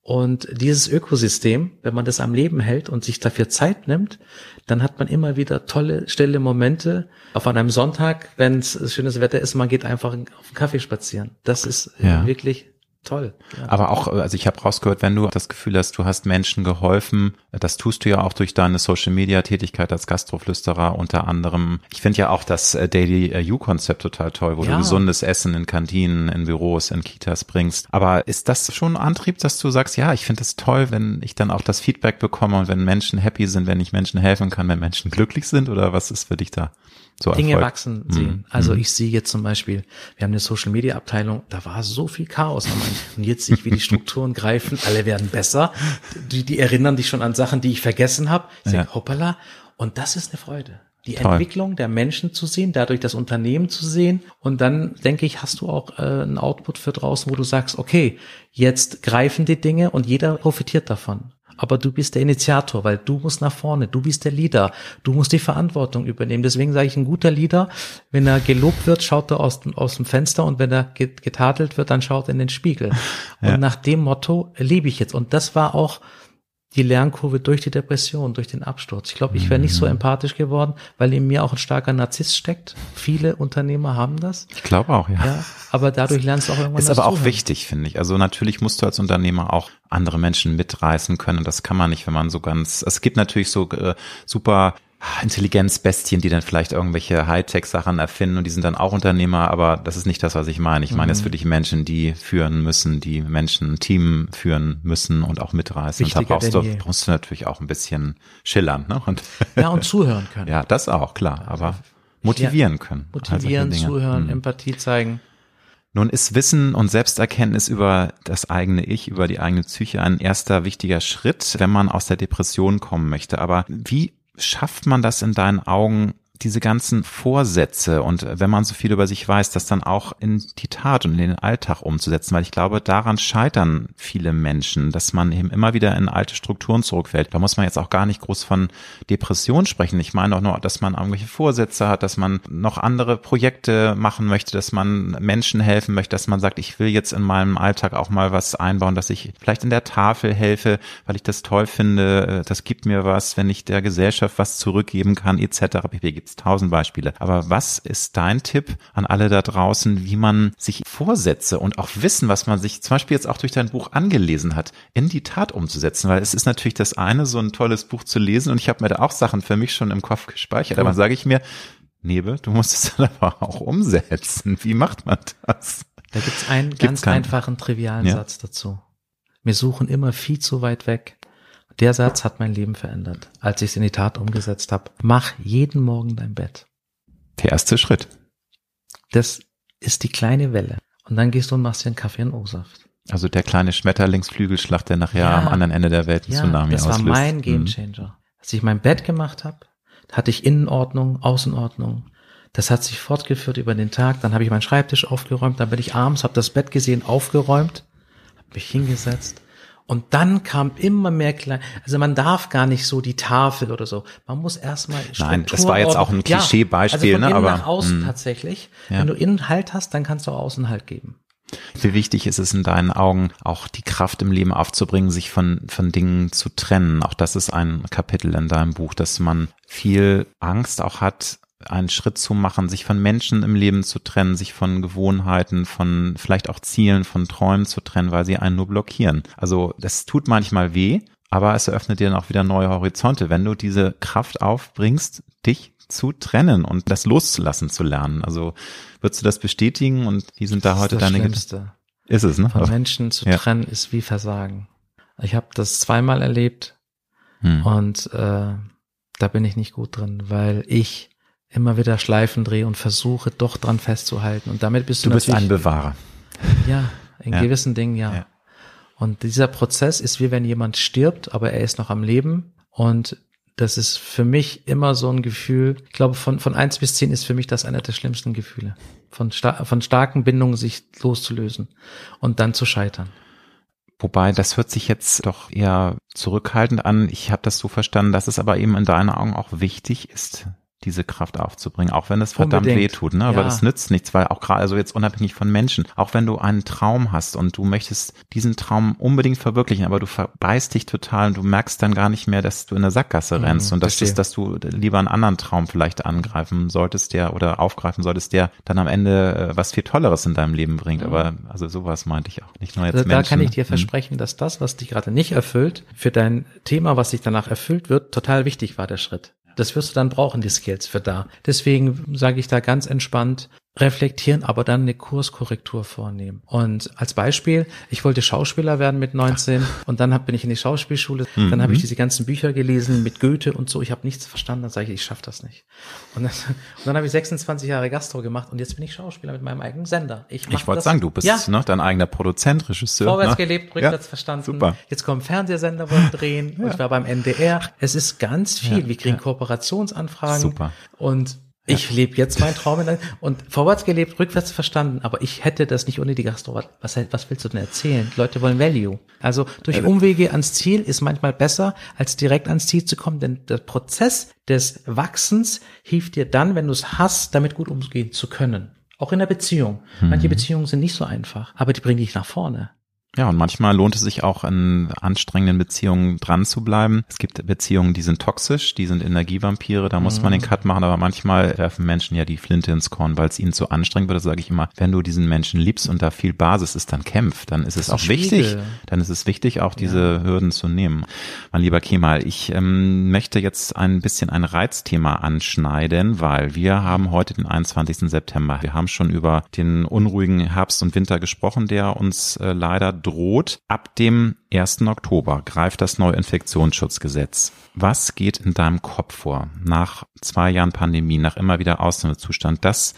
Und dieses Ökosystem, wenn man das am Leben hält und sich dafür Zeit nimmt, dann hat man immer wieder tolle, stille Momente. Auf einem Sonntag, wenn es schönes Wetter ist, man geht einfach auf einen Kaffee spazieren. Das ist ja. wirklich toll.
Ja. Aber auch, also ich habe rausgehört, wenn du das Gefühl hast, du hast Menschen geholfen, das tust du ja auch durch deine Social Media Tätigkeit als Gastroflüsterer unter anderem. Ich finde ja auch das äh, Daily You Konzept total toll, wo ja. du gesundes Essen in Kantinen, in Büros, in Kitas bringst. Aber ist das schon ein Antrieb, dass du sagst, ja, ich finde es toll, wenn ich dann auch das Feedback bekomme und wenn Menschen happy sind, wenn ich Menschen helfen kann, wenn Menschen glücklich sind oder was ist für dich da?
So Dinge Erfolg. wachsen mhm. sehen. Also mhm. ich sehe jetzt zum Beispiel, wir haben eine Social Media Abteilung, da war so viel Chaos am Anfang. Und jetzt sehe ich, wie die Strukturen greifen, alle werden besser. Die, die erinnern dich schon an Sachen, die ich vergessen habe. Ich ja. sage, hoppala. Und das ist eine Freude. Die Toll. Entwicklung der Menschen zu sehen, dadurch das Unternehmen zu sehen. Und dann, denke ich, hast du auch äh, einen Output für draußen, wo du sagst, okay, jetzt greifen die Dinge und jeder profitiert davon aber du bist der Initiator, weil du musst nach vorne, du bist der Leader, du musst die Verantwortung übernehmen. Deswegen sage ich, ein guter Leader, wenn er gelobt wird, schaut er aus, aus dem Fenster und wenn er getadelt wird, dann schaut er in den Spiegel. Ja. Und nach dem Motto lebe ich jetzt. Und das war auch die Lernkurve durch die Depression, durch den Absturz. Ich glaube, ich wäre nicht so mhm. empathisch geworden, weil in mir auch ein starker Narzisst steckt. Viele Unternehmer haben das.
Ich glaube auch, ja. ja.
Aber dadurch lernst du auch irgendwann.
Ist aber auch wichtig, finde ich. Also natürlich musst du als Unternehmer auch andere Menschen mitreißen können. Das kann man nicht, wenn man so ganz. Es gibt natürlich so äh, super Intelligenzbestien, die dann vielleicht irgendwelche Hightech-Sachen erfinden und die sind dann auch Unternehmer, aber das ist nicht das, was ich meine. Ich meine mhm. jetzt wirklich Menschen, die führen müssen, die Menschen ein Team führen müssen und auch mitreißen. Wichtiger und da brauchst du, brauchst du natürlich auch ein bisschen schillern. Ne?
Und ja, und zuhören können.
Ja, das auch, klar, aber motivieren können.
Motivieren, zuhören, mhm. Empathie zeigen.
Nun ist Wissen und Selbsterkenntnis über das eigene Ich, über die eigene Psyche ein erster wichtiger Schritt, wenn man aus der Depression kommen möchte. Aber wie schafft man das in deinen Augen, diese ganzen Vorsätze und wenn man so viel über sich weiß, das dann auch in die Tat und in den Alltag umzusetzen, weil ich glaube, daran scheitern viele Menschen, dass man eben immer wieder in alte Strukturen zurückfällt. Da muss man jetzt auch gar nicht groß von Depression sprechen. Ich meine auch nur, dass man irgendwelche Vorsätze hat, dass man noch andere Projekte machen möchte, dass man Menschen helfen möchte, dass man sagt, ich will jetzt in meinem Alltag auch mal was einbauen, dass ich vielleicht in der Tafel helfe, weil ich das toll finde, das gibt mir was, wenn ich der Gesellschaft was zurückgeben kann, etc. pp tausend Beispiele. Aber was ist dein Tipp an alle da draußen, wie man sich Vorsätze und auch Wissen, was man sich zum Beispiel jetzt auch durch dein Buch angelesen hat, in die Tat umzusetzen? Weil es ist natürlich das eine, so ein tolles Buch zu lesen und ich habe mir da auch Sachen für mich schon im Kopf gespeichert. Aber sage ich mir, Nebe, du musst es dann aber auch umsetzen. Wie macht man das?
Da gibt's einen gibt's ganz keinen? einfachen, trivialen ja. Satz dazu. Wir suchen immer viel zu weit weg. Der Satz hat mein Leben verändert, als ich es in die Tat umgesetzt habe. Mach jeden Morgen dein Bett.
Der erste Schritt.
Das ist die kleine Welle. Und dann gehst du und machst dir einen Kaffee in O-Saft.
Also der kleine Schmetterlingsflügelschlag, der nachher ja, am anderen Ende der Welt ein ja, Tsunami
das
auslöst.
Das war mein mhm. Gamechanger. Mhm. Als ich mein Bett gemacht habe, hatte ich Innenordnung, Außenordnung. Das hat sich fortgeführt über den Tag. Dann habe ich meinen Schreibtisch aufgeräumt. Dann bin ich abends, habe das Bett gesehen, aufgeräumt, habe mich hingesetzt und dann kam immer mehr klein. Also man darf gar nicht so die Tafel oder so. Man muss erstmal.
Nein, das war jetzt auch ein Klischeebeispiel, ja, also
ne?
Aber
nach außen mh. tatsächlich. Ja. Wenn du innen Halt hast, dann kannst du auch außen Halt geben.
Wie wichtig ist es in deinen Augen, auch die Kraft im Leben aufzubringen, sich von, von Dingen zu trennen? Auch das ist ein Kapitel in deinem Buch, dass man viel Angst auch hat, einen Schritt zu machen, sich von Menschen im Leben zu trennen, sich von Gewohnheiten, von vielleicht auch Zielen, von Träumen zu trennen, weil sie einen nur blockieren. Also das tut manchmal weh, aber es eröffnet dir dann auch wieder neue Horizonte, wenn du diese Kraft aufbringst, dich zu trennen und das loszulassen zu lernen. Also würdest du das bestätigen und wie sind da heute deine
Schlimmste.
Ist es, ne?
Von Menschen zu ja. trennen ist wie Versagen. Ich habe das zweimal erlebt hm. und äh, da bin ich nicht gut drin, weil ich immer wieder Schleifen drehe und versuche doch dran festzuhalten. Und damit bist du,
du bist ein Bewahrer.
Ja, in ja. gewissen Dingen ja. ja. Und dieser Prozess ist wie wenn jemand stirbt, aber er ist noch am Leben. Und das ist für mich immer so ein Gefühl. Ich glaube, von, von eins bis zehn ist für mich das einer der schlimmsten Gefühle. Von, star von starken Bindungen sich loszulösen und dann zu scheitern.
Wobei, das hört sich jetzt doch eher zurückhaltend an. Ich habe das so verstanden, dass es aber eben in deinen Augen auch wichtig ist, diese Kraft aufzubringen, auch wenn es verdammt Unbedingt. weh tut, ne? Aber ja. das nützt nichts, weil auch gerade, also jetzt unabhängig von Menschen, auch wenn du einen Traum hast und du möchtest diesen Traum unbedingt verwirklichen, aber du verbeißt dich total und du merkst dann gar nicht mehr, dass du in der Sackgasse mhm, rennst und das verstehe. ist, dass du lieber einen anderen Traum vielleicht angreifen solltest, der oder aufgreifen solltest, der dann am Ende äh, was viel Tolleres in deinem Leben bringt. Mhm. Aber also sowas meinte ich auch, nicht nur jetzt
also
Menschen.
Da kann ich dir mhm. versprechen, dass das, was dich gerade nicht erfüllt, für dein Thema, was dich danach erfüllt wird, total wichtig war der Schritt. Das wirst du dann brauchen, die Skills für da. Deswegen sage ich da ganz entspannt, reflektieren, aber dann eine Kurskorrektur vornehmen. Und als Beispiel, ich wollte Schauspieler werden mit 19 und dann hab, bin ich in die Schauspielschule, mhm. dann habe ich diese ganzen Bücher gelesen mit Goethe und so, ich habe nichts verstanden, dann sage ich, ich schaffe das nicht. Und dann, und dann habe ich 26 Jahre Gastro gemacht und jetzt bin ich Schauspieler mit meinem eigenen Sender.
Ich, ich wollte sagen, du bist ja. ne, dein eigener Produzent, Regisseur.
Vorwärts ne? gelebt, rückwärts ja. verstanden. Super. Jetzt kommen Fernsehsender wollen drehen. ja. Ich war beim NDR. Es ist ganz viel. Wir kriegen Kooperationsanfragen.
Super.
Und ich lebe jetzt meinen Traum in, und vorwärts gelebt, rückwärts verstanden, aber ich hätte das nicht ohne die Gastro. Was, was willst du denn erzählen? Die Leute wollen Value. Also durch Umwege ans Ziel ist manchmal besser, als direkt ans Ziel zu kommen, denn der Prozess des Wachsens hilft dir dann, wenn du es hast, damit gut umgehen zu können. Auch in der Beziehung. Manche mhm. Beziehungen sind nicht so einfach, aber die bringen dich nach vorne.
Ja, und manchmal lohnt es sich auch in anstrengenden Beziehungen dran zu bleiben. Es gibt Beziehungen, die sind toxisch, die sind Energievampire, da muss mhm. man den Cut machen, aber manchmal werfen Menschen ja die Flinte ins Korn, weil es ihnen zu anstrengend wird. Da sage ich immer, wenn du diesen Menschen liebst und da viel Basis ist, dann kämpf. Dann ist es auch wichtig, dann ist es wichtig, auch diese ja. Hürden zu nehmen. Mein lieber Kemal, ich ähm, möchte jetzt ein bisschen ein Reizthema anschneiden, weil wir haben heute den 21. September. Wir haben schon über den unruhigen Herbst und Winter gesprochen, der uns äh, leider droht. Ab dem 1. Oktober greift das neue Infektionsschutzgesetz. Was geht in deinem Kopf vor nach zwei Jahren Pandemie, nach immer wieder Ausnahmezustand, dass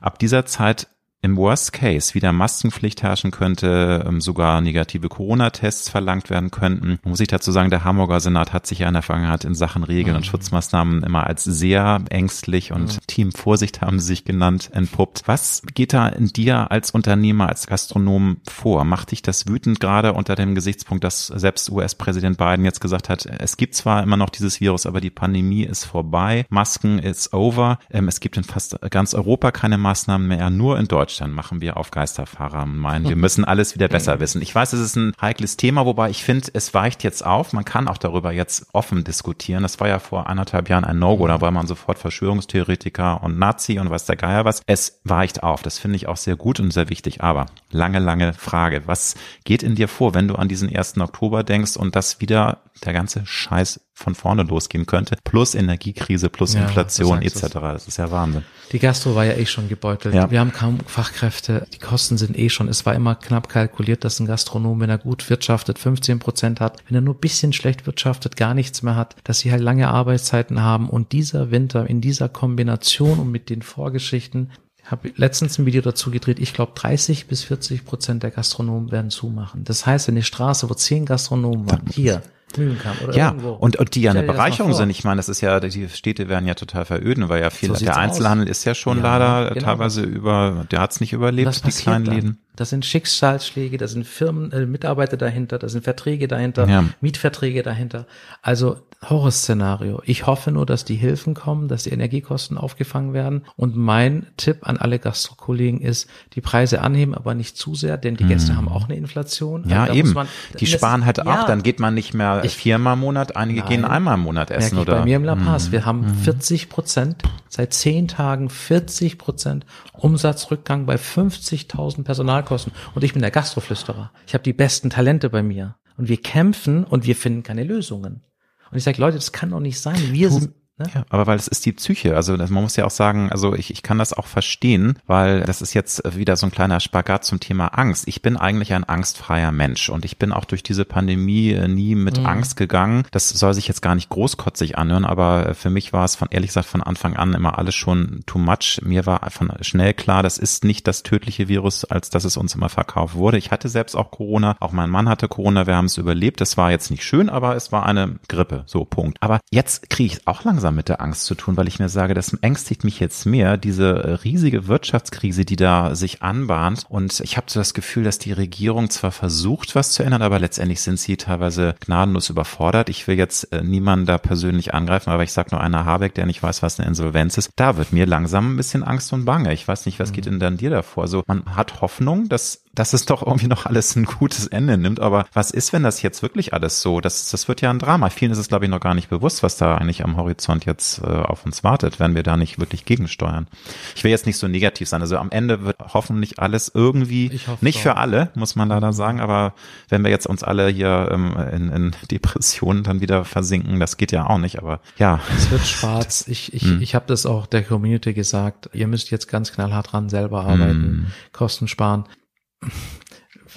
ab dieser Zeit im Worst Case wieder Maskenpflicht herrschen könnte, ähm, sogar negative Corona-Tests verlangt werden könnten, muss ich dazu sagen, der Hamburger Senat hat sich ja in der Vergangenheit in Sachen Regeln mhm. und Schutzmaßnahmen immer als sehr ängstlich und mhm. Team Vorsicht haben sie sich genannt, entpuppt. Was geht da in dir als Unternehmer, als Gastronom vor? Macht dich das wütend gerade unter dem Gesichtspunkt, dass selbst US-Präsident Biden jetzt gesagt hat, es gibt zwar immer noch dieses Virus, aber die Pandemie ist vorbei, Masken ist over, ähm, es gibt in fast ganz Europa keine Maßnahmen mehr, nur in Deutschland machen wir auf Geisterfahrer meinen, wir müssen alles wieder besser wissen. Ich weiß, es ist ein heikles Thema, wobei ich finde, es weicht jetzt auf, man kann auch darüber jetzt offen diskutieren. Das war ja vor anderthalb Jahren ein No-Go, da war man sofort Verschwörungstheoretiker und Nazi und was der Geier was. Es weicht auf, das finde ich auch sehr gut und sehr wichtig, aber lange, lange Frage. Was geht in dir vor, wenn du an diesen 1. Oktober denkst und das wieder der ganze Scheiß von vorne losgehen könnte. Plus Energiekrise, plus ja, Inflation etc. Das ist ja Wahnsinn.
Die Gastro war ja eh schon gebeutelt. Ja. Wir haben kaum Fachkräfte. Die Kosten sind eh schon. Es war immer knapp kalkuliert, dass ein Gastronom, wenn er gut wirtschaftet, 15 Prozent hat. Wenn er nur bisschen schlecht wirtschaftet, gar nichts mehr hat. Dass sie halt lange Arbeitszeiten haben. Und dieser Winter in dieser Kombination und mit den Vorgeschichten, habe letztens ein Video dazu gedreht. Ich glaube, 30 bis 40 Prozent der Gastronomen werden zumachen. Das heißt, wenn die Straße, wo zehn Gastronomen waren, hier,
Mühlenkamp oder ja, irgendwo. Und, und die ja eine Bereicherung sind. Ich meine, das ist ja, die Städte werden ja total veröden, weil ja viel, so der Einzelhandel aus. ist ja schon ja, leider genau. teilweise über, der hat's nicht überlebt, die kleinen dann. Läden.
Da sind Schicksalsschläge, da sind Firmen, äh, Mitarbeiter dahinter, da sind Verträge dahinter, ja. Mietverträge dahinter. Also Horrorszenario. Ich hoffe nur, dass die Hilfen kommen, dass die Energiekosten aufgefangen werden. Und mein Tipp an alle Gastrokollegen ist, die Preise anheben, aber nicht zu sehr, denn die Gäste hm. haben auch eine Inflation.
Ja, also eben. Man, die sparen halt ja, auch, dann geht man nicht mehr ich, viermal im Monat, einige nein, gehen einmal im Monat essen oder.
Bei mir im La Paz. Hm. Wir haben 40 hm. Prozent, seit zehn Tagen 40 Prozent Umsatzrückgang bei 50.000 Personalkosten. Und ich bin der Gastroflüsterer. Ich habe die besten Talente bei mir. Und wir kämpfen und wir finden keine Lösungen. Und ich sage, Leute, das kann doch nicht sein. Wir sind
Ne? Ja, aber weil es ist die Psyche. Also man muss ja auch sagen, also ich, ich kann das auch verstehen, weil das ist jetzt wieder so ein kleiner Spagat zum Thema Angst. Ich bin eigentlich ein angstfreier Mensch und ich bin auch durch diese Pandemie äh, nie mit mhm. Angst gegangen. Das soll sich jetzt gar nicht großkotzig anhören, aber für mich war es von ehrlich gesagt von Anfang an immer alles schon too much. Mir war von schnell klar, das ist nicht das tödliche Virus, als dass es uns immer verkauft wurde. Ich hatte selbst auch Corona, auch mein Mann hatte Corona, wir haben es überlebt. Das war jetzt nicht schön, aber es war eine Grippe, so Punkt. Aber jetzt kriege ich auch langsam mit der Angst zu tun, weil ich mir sage, das ängstigt mich jetzt mehr, diese äh, riesige Wirtschaftskrise, die da sich anbahnt. Und ich habe so das Gefühl, dass die Regierung zwar versucht, was zu ändern, aber letztendlich sind sie teilweise gnadenlos überfordert. Ich will jetzt äh, niemanden da persönlich angreifen, aber ich sage nur einer Habeck, der nicht weiß, was eine Insolvenz ist. Da wird mir langsam ein bisschen Angst und Bange. Ich weiß nicht, was geht mhm. denn dann dir davor? So, man hat Hoffnung, dass dass es doch irgendwie noch alles ein gutes Ende nimmt. Aber was ist, wenn das jetzt wirklich alles so? Das, das wird ja ein Drama. Vielen ist es, glaube ich, noch gar nicht bewusst, was da eigentlich am Horizont jetzt äh, auf uns wartet, wenn wir da nicht wirklich gegensteuern. Ich will jetzt nicht so negativ sein. Also am Ende wird hoffentlich alles irgendwie, nicht für alle, muss man leider sagen, aber wenn wir jetzt uns alle hier ähm, in, in Depressionen dann wieder versinken, das geht ja auch nicht. Aber ja.
Es wird schwarz. Ich, ich, hm. ich habe das auch der Community gesagt. Ihr müsst jetzt ganz knallhart dran selber arbeiten, hm. Kosten sparen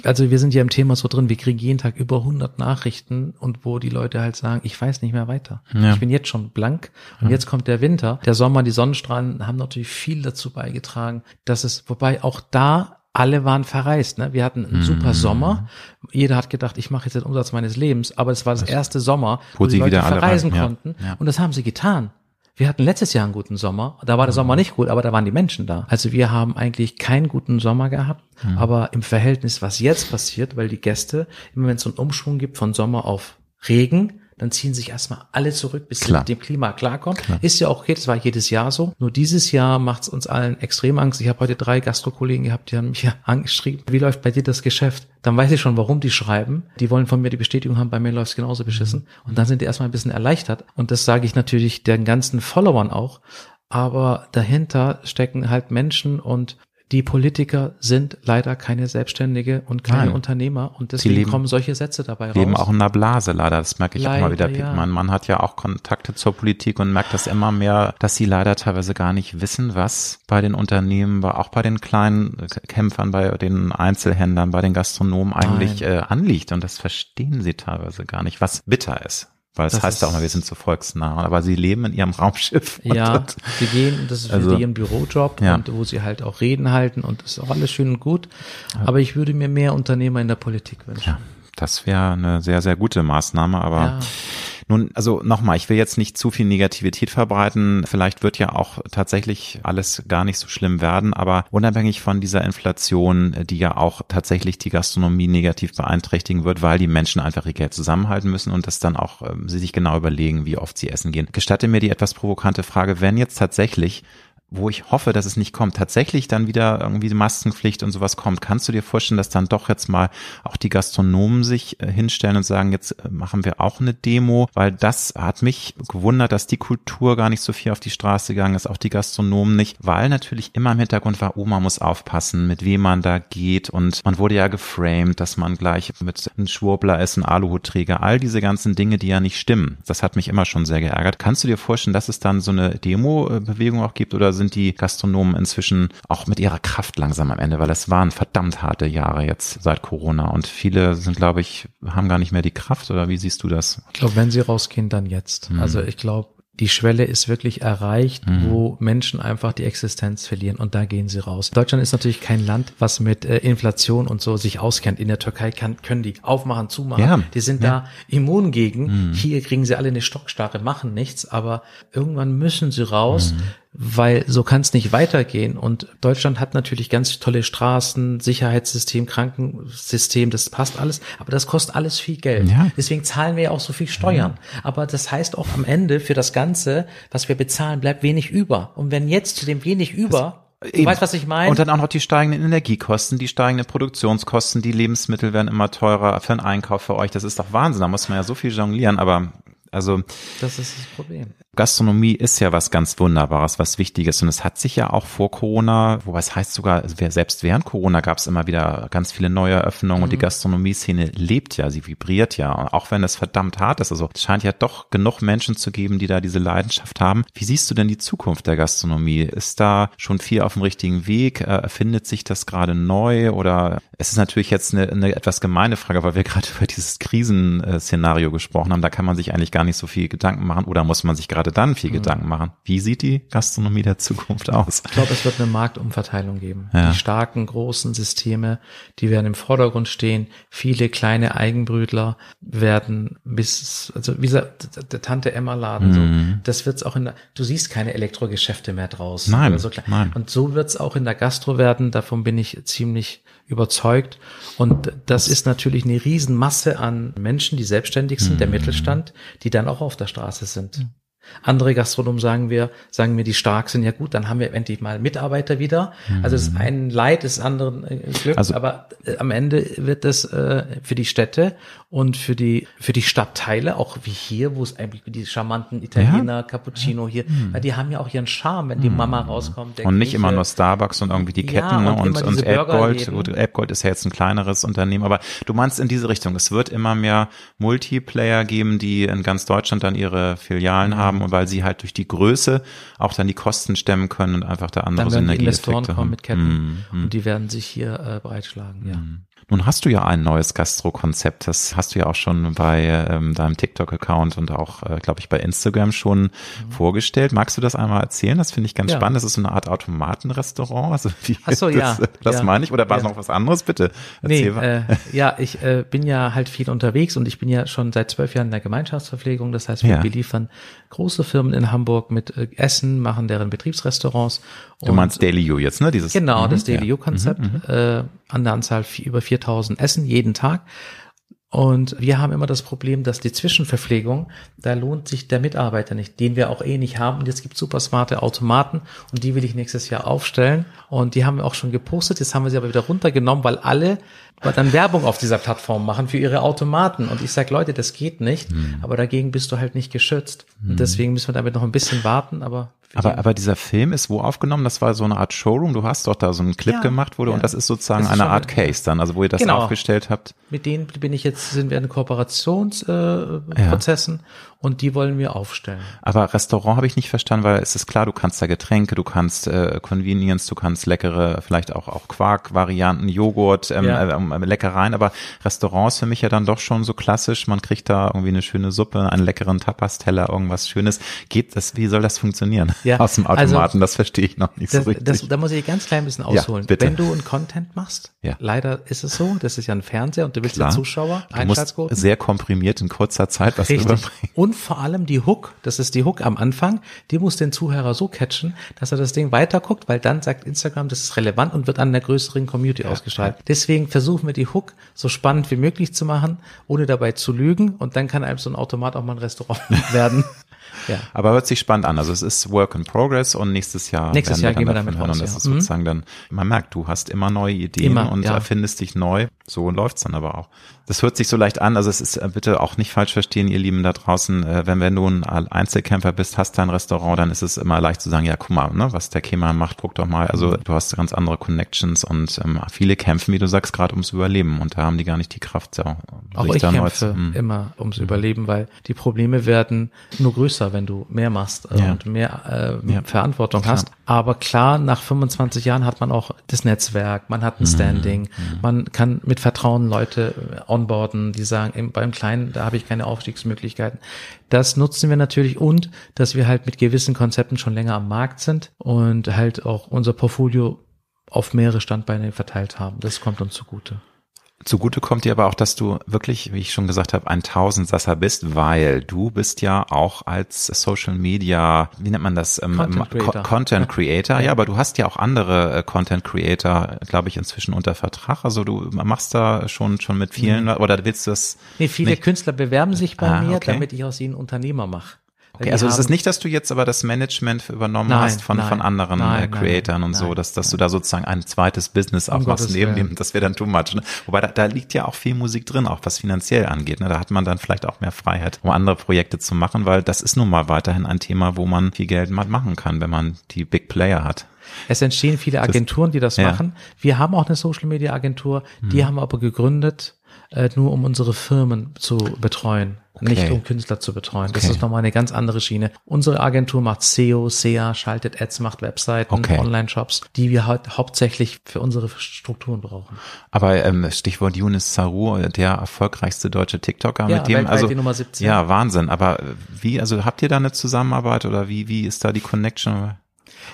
also wir sind ja im Thema so drin, wir kriegen jeden Tag über 100 Nachrichten und wo die Leute halt sagen, ich weiß nicht mehr weiter. Ja. Ich bin jetzt schon blank und ja. jetzt kommt der Winter. Der Sommer, die Sonnenstrahlen haben natürlich viel dazu beigetragen, dass es, wobei auch da alle waren verreist. Ne? Wir hatten einen super mhm. Sommer. Jeder hat gedacht, ich mache jetzt den Umsatz meines Lebens. Aber es war das erste Sommer, wo, wo die Leute verreisen konnten. Ja. Und das haben sie getan. Wir hatten letztes Jahr einen guten Sommer. Da war der Sommer nicht gut, aber da waren die Menschen da. Also wir haben eigentlich keinen guten Sommer gehabt. Mhm. Aber im Verhältnis, was jetzt passiert, weil die Gäste, immer wenn es so einen Umschwung gibt von Sommer auf Regen, dann ziehen sich erstmal alle zurück, bis Klar. sie mit dem Klima klarkommen. Klar. Ist ja auch okay, das war jedes Jahr so. Nur dieses Jahr macht es uns allen extrem Angst. Ich habe heute drei Gastrokollegen gehabt, die haben mich ja angeschrieben, wie läuft bei dir das Geschäft? Dann weiß ich schon, warum die schreiben. Die wollen von mir die Bestätigung haben, bei mir läuft es genauso beschissen. Und dann sind die erstmal ein bisschen erleichtert. Und das sage ich natürlich den ganzen Followern auch. Aber dahinter stecken halt Menschen und die Politiker sind leider keine Selbstständige und keine Nein. Unternehmer und deswegen leben, kommen solche Sätze dabei raus.
leben auch in einer Blase leider, das merke ich leider, auch mal wieder. Ja. Mein Mann hat ja auch Kontakte zur Politik und merkt das immer mehr, dass sie leider teilweise gar nicht wissen, was bei den Unternehmen, auch bei den kleinen Kämpfern, bei den Einzelhändlern, bei den Gastronomen eigentlich äh, anliegt und das verstehen sie teilweise gar nicht, was bitter ist Weil es das heißt ja auch mal, wir sind so volksnah, aber sie leben in ihrem Raumschiff.
Ja, sie gehen, das ist also, für ihren Bürojob ja. und wo sie halt auch Reden halten und das ist auch alles schön und gut. Aber ich würde mir mehr Unternehmer in der Politik wünschen. Ja,
das wäre eine sehr, sehr gute Maßnahme, aber ja. Nun, also nochmal, ich will jetzt nicht zu viel Negativität verbreiten. Vielleicht wird ja auch tatsächlich alles gar nicht so schlimm werden, aber unabhängig von dieser Inflation, die ja auch tatsächlich die Gastronomie negativ beeinträchtigen wird, weil die Menschen einfach ihr Geld zusammenhalten müssen und das dann auch ähm, sie sich genau überlegen, wie oft sie essen gehen. Gestatte mir die etwas provokante Frage, wenn jetzt tatsächlich wo ich hoffe, dass es nicht kommt, tatsächlich dann wieder irgendwie die Maskenpflicht und sowas kommt, kannst du dir vorstellen, dass dann doch jetzt mal auch die Gastronomen sich äh, hinstellen und sagen, jetzt äh, machen wir auch eine Demo, weil das hat mich gewundert, dass die Kultur gar nicht so viel auf die Straße gegangen ist, auch die Gastronomen nicht, weil natürlich immer im Hintergrund war, man muss aufpassen, mit wem man da geht und man wurde ja geframed, dass man gleich mit einem Schwurbler ist, ein Aluhutträger, all diese ganzen Dinge, die ja nicht stimmen. Das hat mich immer schon sehr geärgert. Kannst du dir vorstellen, dass es dann so eine Demo-Bewegung auch gibt oder sind sind die Gastronomen inzwischen auch mit ihrer Kraft langsam am Ende, weil es waren verdammt harte Jahre jetzt seit Corona und viele sind, glaube ich, haben gar nicht mehr die Kraft oder wie siehst du das?
Ich glaube, wenn sie rausgehen, dann jetzt. Mhm. Also ich glaube, die Schwelle ist wirklich erreicht, mhm. wo Menschen einfach die Existenz verlieren und da gehen sie raus. Deutschland ist natürlich kein Land, was mit äh, Inflation und so sich auskennt. In der Türkei kann, können die aufmachen, zumachen. Ja. Die sind ja. da immun gegen. Mhm. Hier kriegen sie alle eine Stockstarre, machen nichts, aber irgendwann müssen sie raus. Mhm weil so kann es nicht weitergehen. Und Deutschland hat natürlich ganz tolle Straßen, Sicherheitssystem, Krankensystem, das passt alles, aber das kostet alles viel Geld. Ja. Deswegen zahlen wir ja auch so viel Steuern. Aber das heißt auch am Ende für das Ganze, was wir bezahlen, bleibt wenig über. Und wenn jetzt zu dem wenig über Du weißt, was ich meine?
Und dann auch noch die steigenden Energiekosten, die steigenden Produktionskosten, die Lebensmittel werden immer teurer für einen Einkauf für euch. Das ist doch Wahnsinn. Da muss man ja so viel jonglieren, aber also.
Das ist das Problem.
Gastronomie ist ja was ganz Wunderbares, was Wichtiges. Und es hat sich ja auch vor Corona, wobei es heißt sogar, selbst während Corona gab es immer wieder ganz viele neue Eröffnungen mhm. und die mhm. Gastronomie-Szene lebt ja, sie vibriert ja. auch wenn es verdammt hart ist. Also es scheint ja doch genug Menschen zu geben, die da diese Leidenschaft haben. Wie siehst du denn die Zukunft der Gastronomie? Ist da schon viel auf dem richtigen Weg? Äh, erfindet sich das gerade neu? Oder es ist natürlich jetzt eine, eine etwas gemeine Frage, weil wir gerade über dieses Krisenszenario gesprochen haben. Da kann man sich eigentlich gar nicht so viel Gedanken machen oder muss man sich gerade gerade dann viel mhm. Gedanken machen. Wie sieht die Gastronomie der Zukunft aus?
Ich glaube, es wird eine Marktumverteilung geben. Ja. Die starken, großen Systeme, die werden im Vordergrund stehen. Viele kleine Eigenbrütler werden bis, also wie gesagt, der Tante Emma Laden, mhm. so, das wird's auch in der, du siehst keine Elektrogeschäfte mehr draußen.
Nein,
so
nein.
Und so wird's auch in der Gastro werden. Davon bin ich ziemlich überzeugt. Und das ist natürlich eine Riesenmasse an Menschen, die selbstständig sind, mhm. der Mittelstand, die dann auch auf der Straße sind. Mhm. Andere Gastronomen sagen wir, sagen mir, die stark sind, ja gut, dann haben wir endlich mal Mitarbeiter wieder. Mhm. Also es ist ein Leid, das andere äh, Glück, also, aber äh, am Ende wird das äh, für die Städte und für die für die Stadtteile, auch wie hier, wo es eigentlich die charmanten Italiener, ja. Cappuccino hier, mhm. weil die haben ja auch ihren Charme, wenn die mhm. Mama rauskommt.
und nicht Grieche. immer nur Starbucks und irgendwie die Ketten ja, und, ne? und, und Elbgold. Elbgold ist ja jetzt ein kleineres Unternehmen, aber du meinst in diese Richtung. Es wird immer mehr Multiplayer geben, die in ganz Deutschland dann ihre Filialen mhm. haben haben und weil sie halt durch die Größe auch dann die Kosten stemmen können und einfach da andere
werden die Investoren kommen mit Ketten mm, mm. und die werden sich hier äh, breitschlagen, ja. Mm.
Nun hast du ja ein neues Gastro-Konzept. Das hast du ja auch schon bei ähm, deinem TikTok-Account und auch, äh, glaube ich, bei Instagram schon mhm. vorgestellt. Magst du das einmal erzählen? Das finde ich ganz ja. spannend. Das ist so eine Art Automatenrestaurant. Also wie
Ach so,
das,
ja.
Das
ja.
meine ich. Oder war es ja. noch was anderes? Bitte
erzähl nee, äh, ja, ich äh, bin ja halt viel unterwegs und ich bin ja schon seit zwölf Jahren in der Gemeinschaftsverpflegung. Das heißt, wir ja. beliefern große Firmen in Hamburg mit äh, Essen, machen deren Betriebsrestaurants.
Du meinst Daily U jetzt, ne?
Dieses, genau, mhm, das Daily An der Anzahl über 4000 Essen jeden Tag. Und wir haben immer das Problem, dass die Zwischenverpflegung, da lohnt sich der Mitarbeiter nicht, den wir auch eh nicht haben. Und jetzt gibt super smarte Automaten und die will ich nächstes Jahr aufstellen. Und die haben wir auch schon gepostet. Jetzt haben wir sie aber wieder runtergenommen, weil alle dann Werbung auf dieser Plattform machen für ihre Automaten. Und ich sage, Leute, das geht nicht. Hm. Aber dagegen bist du halt nicht geschützt. Hm. Und deswegen müssen wir damit noch ein bisschen warten. Aber
aber, aber dieser Film ist wo aufgenommen? Das war so eine Art Showroom. Du hast doch da so einen Clip ja, gemacht, wo du, ja. und das ist sozusagen ist eine Art Case dann, also wo ihr das genau. aufgestellt habt.
Mit denen bin ich jetzt, sind wir in Kooperationsprozessen. Äh, ja. Und die wollen wir aufstellen.
Aber Restaurant habe ich nicht verstanden, weil es ist klar, du kannst da Getränke, du kannst äh, Convenience, du kannst leckere, vielleicht auch auch Quark-Varianten, Joghurt, ähm,
Ja.
äh, ähm, Leckereien, aber Restaurant ist für mich ja dann doch schon so klassisch. Man kriegt da irgendwie eine schöne Suppe, einen leckeren Tapas-Teller, irgendwas Schönes. Geht das? Wie soll das funktionieren?
Ja,
Aus dem
also-
Automaten, das verstehe ich noch nicht
Das,
so richtig.
das, da muss ich ganz klein ein bisschen
Ja,
ausholen.
bitte.
Wenn du einen Content machst,
Ja.
leider ist es so, das ist ja ein Fernseher und du willst
Klar.
ja Zuschauer, Einschaltquoten.
sehr komprimiert in kurzer Zeit was
Richtig.
rüberbringen.
Und vor allem die Hook, das ist die Hook am Anfang, die muss den Zuhörer so catchen, dass er das Ding weiterguckt, weil dann sagt Instagram, das ist relevant und wird an der größeren Community ausgestrahlt. Deswegen versuchen wir die Hook so spannend wie möglich zu machen, ohne dabei zu lügen und dann kann einem so ein Automat auch mal ein Restaurant werden. Ja.
Aber hört sich spannend an. Also es ist Work in Progress und nächstes Jahr
Nächstes
werden
Jahr
wir
gehen wir
dann
damit
hören.
raus,
Und das
ja.
ist sozusagen dann, man merkt, du hast immer neue Ideen
Immer,
und
ja.
erfindest dich neu. So läuft's dann aber auch. Das hört sich so leicht an. Also es ist äh, bitte auch nicht falsch verstehen, ihr Lieben da draußen. Äh, Wenn, wenn du ein Einzelkämpfer bist, hast dein Restaurant, dann ist es immer leicht zu sagen, ja, guck mal, ne, was der Kemal macht, guck doch mal. Also du hast ganz andere Connections und ähm, viele kämpfen, wie du sagst, gerade ums Überleben und da haben die gar nicht die Kraft. So,
Auch ich kämpfe
zu- hm.
immer ums Überleben, weil die Probleme werden nur größer, wenn du mehr machst äh,
Ja.
und mehr äh,
Ja.
Verantwortung
Klar.
hast. Aber klar, nach 25 Jahren hat man auch das Netzwerk, man
Mhm.
hat ein Standing, man kann mit Vertrauen Leute äh, onboarden, die sagen, im, beim Kleinen, da habe ich keine Aufstiegsmöglichkeiten. Das nutzen wir natürlich und, dass wir halt mit gewissen Konzepten schon länger am Markt sind und halt auch unser Portfolio auf mehrere Standbeine verteilt haben. Das kommt uns zugute.
Zugute kommt dir aber auch, dass du wirklich, wie ich schon gesagt habe, ein Tausendsasser bist, weil du bist ja auch als Social Media, wie nennt man das? Ähm,
Content Creator.
Co- Content Creator. Ja, aber du hast ja auch andere äh, Content Creator, glaube ich, inzwischen unter Vertrag. Also du machst da schon schon mit vielen oder willst du das?
Nee, viele
Nicht-
Künstler bewerben sich bei
Ah,
mir,
okay.
damit ich aus ihnen Unternehmer mache.
Okay, also es ist nicht, dass du jetzt aber das Management übernommen
Nein,
hast von,
nein,
von anderen
nein,
äh,
nein,
Creatoren und so, dass, dass du da sozusagen ein zweites Business aufmachst neben dem, das wäre dann too much. Ne? Wobei da, da liegt ja auch viel Musik drin, auch was finanziell angeht. Ne? Da hat man dann vielleicht auch mehr Freiheit, um andere Projekte zu machen, weil das ist nun mal weiterhin ein Thema, wo man viel Geld machen kann, wenn man die Big Player hat.
Es entstehen viele Agenturen, die das
ja.
machen. Wir haben auch eine Social Media Agentur, die haben wir aber gegründet, äh, nur um unsere Firmen zu betreuen, nicht um Künstler zu betreuen. Das
Okay.
ist nochmal eine ganz andere Schiene. Unsere Agentur macht SEO, SEA, schaltet Ads, macht Webseiten,
Okay.
Online-Shops, die wir halt hauptsächlich für unsere Strukturen brauchen.
Aber ähm, Stichwort Yunus Saru, der erfolgreichste deutsche TikToker,
Ja,
mit dem, also
die Nummer 17.
ja, Wahnsinn. Aber äh, wie, also habt ihr da eine Zusammenarbeit oder wie, wie ist da die Connection?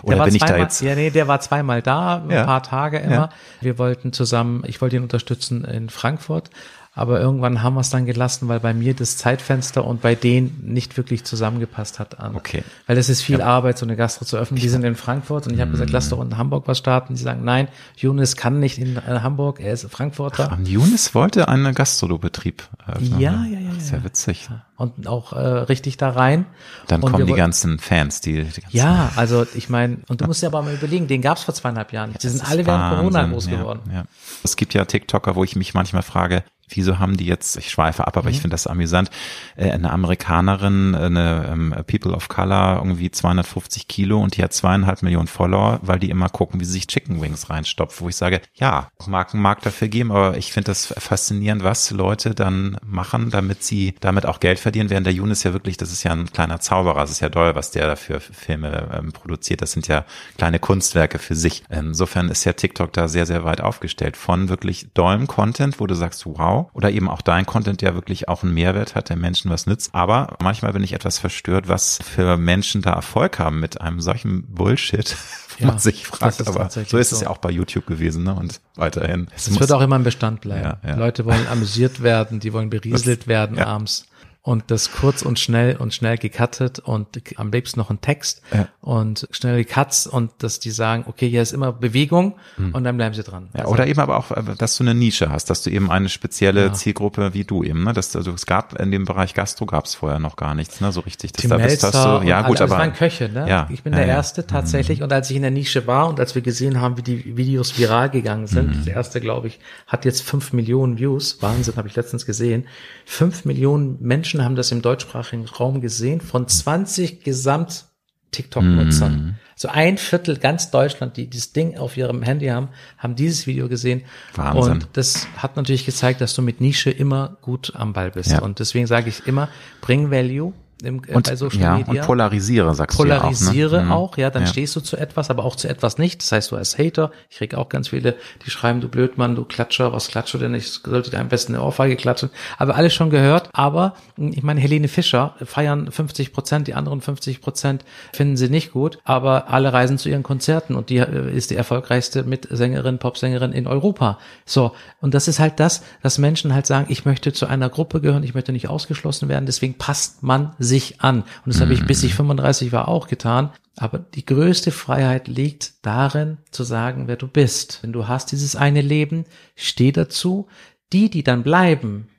Oder
Der war
bin ich da
zweimal,
jetzt?
Ja, nee, der war zweimal da, ein
Ja.
paar Tage immer.
Ja.
Wir wollten zusammen, ich wollte ihn unterstützen in Frankfurt, aber irgendwann haben wir es dann gelassen, weil bei mir das Zeitfenster und bei denen nicht wirklich zusammengepasst hat an.
Okay.
Weil es ist viel Arbeit, so eine Gastro zu öffnen. Die sind in Frankfurt und ich habe gesagt, lass doch in Hamburg was starten. Die sagen, nein, Jonas kann nicht in äh, Hamburg, er ist Frankfurter.
Und Yunus wollte einen Gastrobetrieb eröffnen.
Ja,
ne?
ja, ja,
ist
ja.
ja witzig.
Und auch äh, richtig da rein.
Dann
und
kommen die ganzen Fans, die, die ganzen
Ja, also ich meine, und du musst ja aber mal überlegen, den gab's vor zweieinhalb Jahren. Die sind alle während Corona groß
ja,
geworden.
Ja. Es gibt ja TikToker, wo ich mich manchmal frage, wieso haben die jetzt, ich schweife ab, aber
Mhm.
ich finde das amüsant, äh, eine Amerikanerin, eine ähm, People of Color, irgendwie 250 Kilo und die hat zweieinhalb Millionen Follower, weil die immer gucken, wie sie sich Chicken Wings reinstopft, wo ich sage, ja, mag einen Markt dafür geben, aber ich finde das faszinierend, was Leute dann machen, damit sie damit auch Geld verdienen, während der Yunus ja wirklich, das ist ja ein kleiner Zauberer, es ist ja doll, was der dafür für Filme ähm, produziert, das sind ja kleine Kunstwerke für sich. Insofern ist ja TikTok da sehr, sehr weit aufgestellt von wirklich dollem Content, wo du sagst, wow, oder eben auch dein Content, der wirklich auch einen Mehrwert hat, der Menschen was nützt. Aber manchmal bin ich etwas verstört, was für Menschen da Erfolg haben mit einem solchen Bullshit,
Ja,
man sich fragt. Aber so ist es
so.
ja auch bei YouTube gewesen ne? und weiterhin.
Es wird auch immer ein Bestand bleiben.
Ja, ja.
Leute wollen amüsiert werden, die wollen berieselt
Das-
werden abends. Und das kurz und schnell und schnell gecuttet und am liebsten noch ein Text
Ja.
und schnelle Cuts und dass die sagen, okay, hier ist immer Bewegung und dann bleiben sie dran.
Ja,
Also,
oder eben aber auch, äh, dass du eine Nische hast, dass du eben eine spezielle
Ja.
Zielgruppe wie du eben, ne? Dass also es gab in dem Bereich Gastro gab es vorher noch gar nichts, ne? So richtig. Das
Tim
da bist, hast du, ja
alle,
gut,
also
aber
es waren Köche, ne?
Ja,
ich bin der. Erste tatsächlich. Und als ich in der Nische war und als wir gesehen haben, wie die Videos viral gegangen sind,
Mhm.
der erste, glaube ich, hat jetzt fünf Millionen Views. Wahnsinn, habe ich letztens gesehen. Fünf Millionen Menschen haben das im deutschsprachigen Raum gesehen von 20 Gesamt TikTok-Nutzern.
Mhm.
So ein Viertel ganz Deutschland, die dieses Ding auf ihrem Handy haben, haben dieses Video gesehen.
Wahnsinn.
Und das hat natürlich gezeigt, dass du mit Nische immer gut am Ball bist.
Ja.
Und deswegen sage ich immer, bring Value. Im,
äh, und, bei Social ja, Media. Und polarisiere, sagst
polarisiere du ja auch. Ne? auch, ja, dann ja. stehst du zu etwas, aber auch zu etwas nicht. Das heißt, du als Hater, ich krieg auch ganz viele, die schreiben, du Blödmann, du Klatscher, was klatscht du denn? Ich sollte dir am besten eine Ohrfeige klatschen. Aber alles schon gehört. Aber ich meine, Helene Fischer feiern 50 Prozent, die anderen 50 Prozent finden sie nicht gut, aber alle reisen zu ihren Konzerten und die äh, ist die erfolgreichste Mitsängerin, Popsängerin in Europa. So, und das ist halt das, dass Menschen halt sagen, ich möchte zu einer Gruppe gehören, ich möchte nicht ausgeschlossen werden, deswegen passt man sich an. Und das mhm. habe ich bis ich 35 war auch getan. Aber die größte Freiheit liegt darin, zu sagen, wer du bist. Wenn du hast dieses eine Leben, steh dazu. Die, die dann bleiben,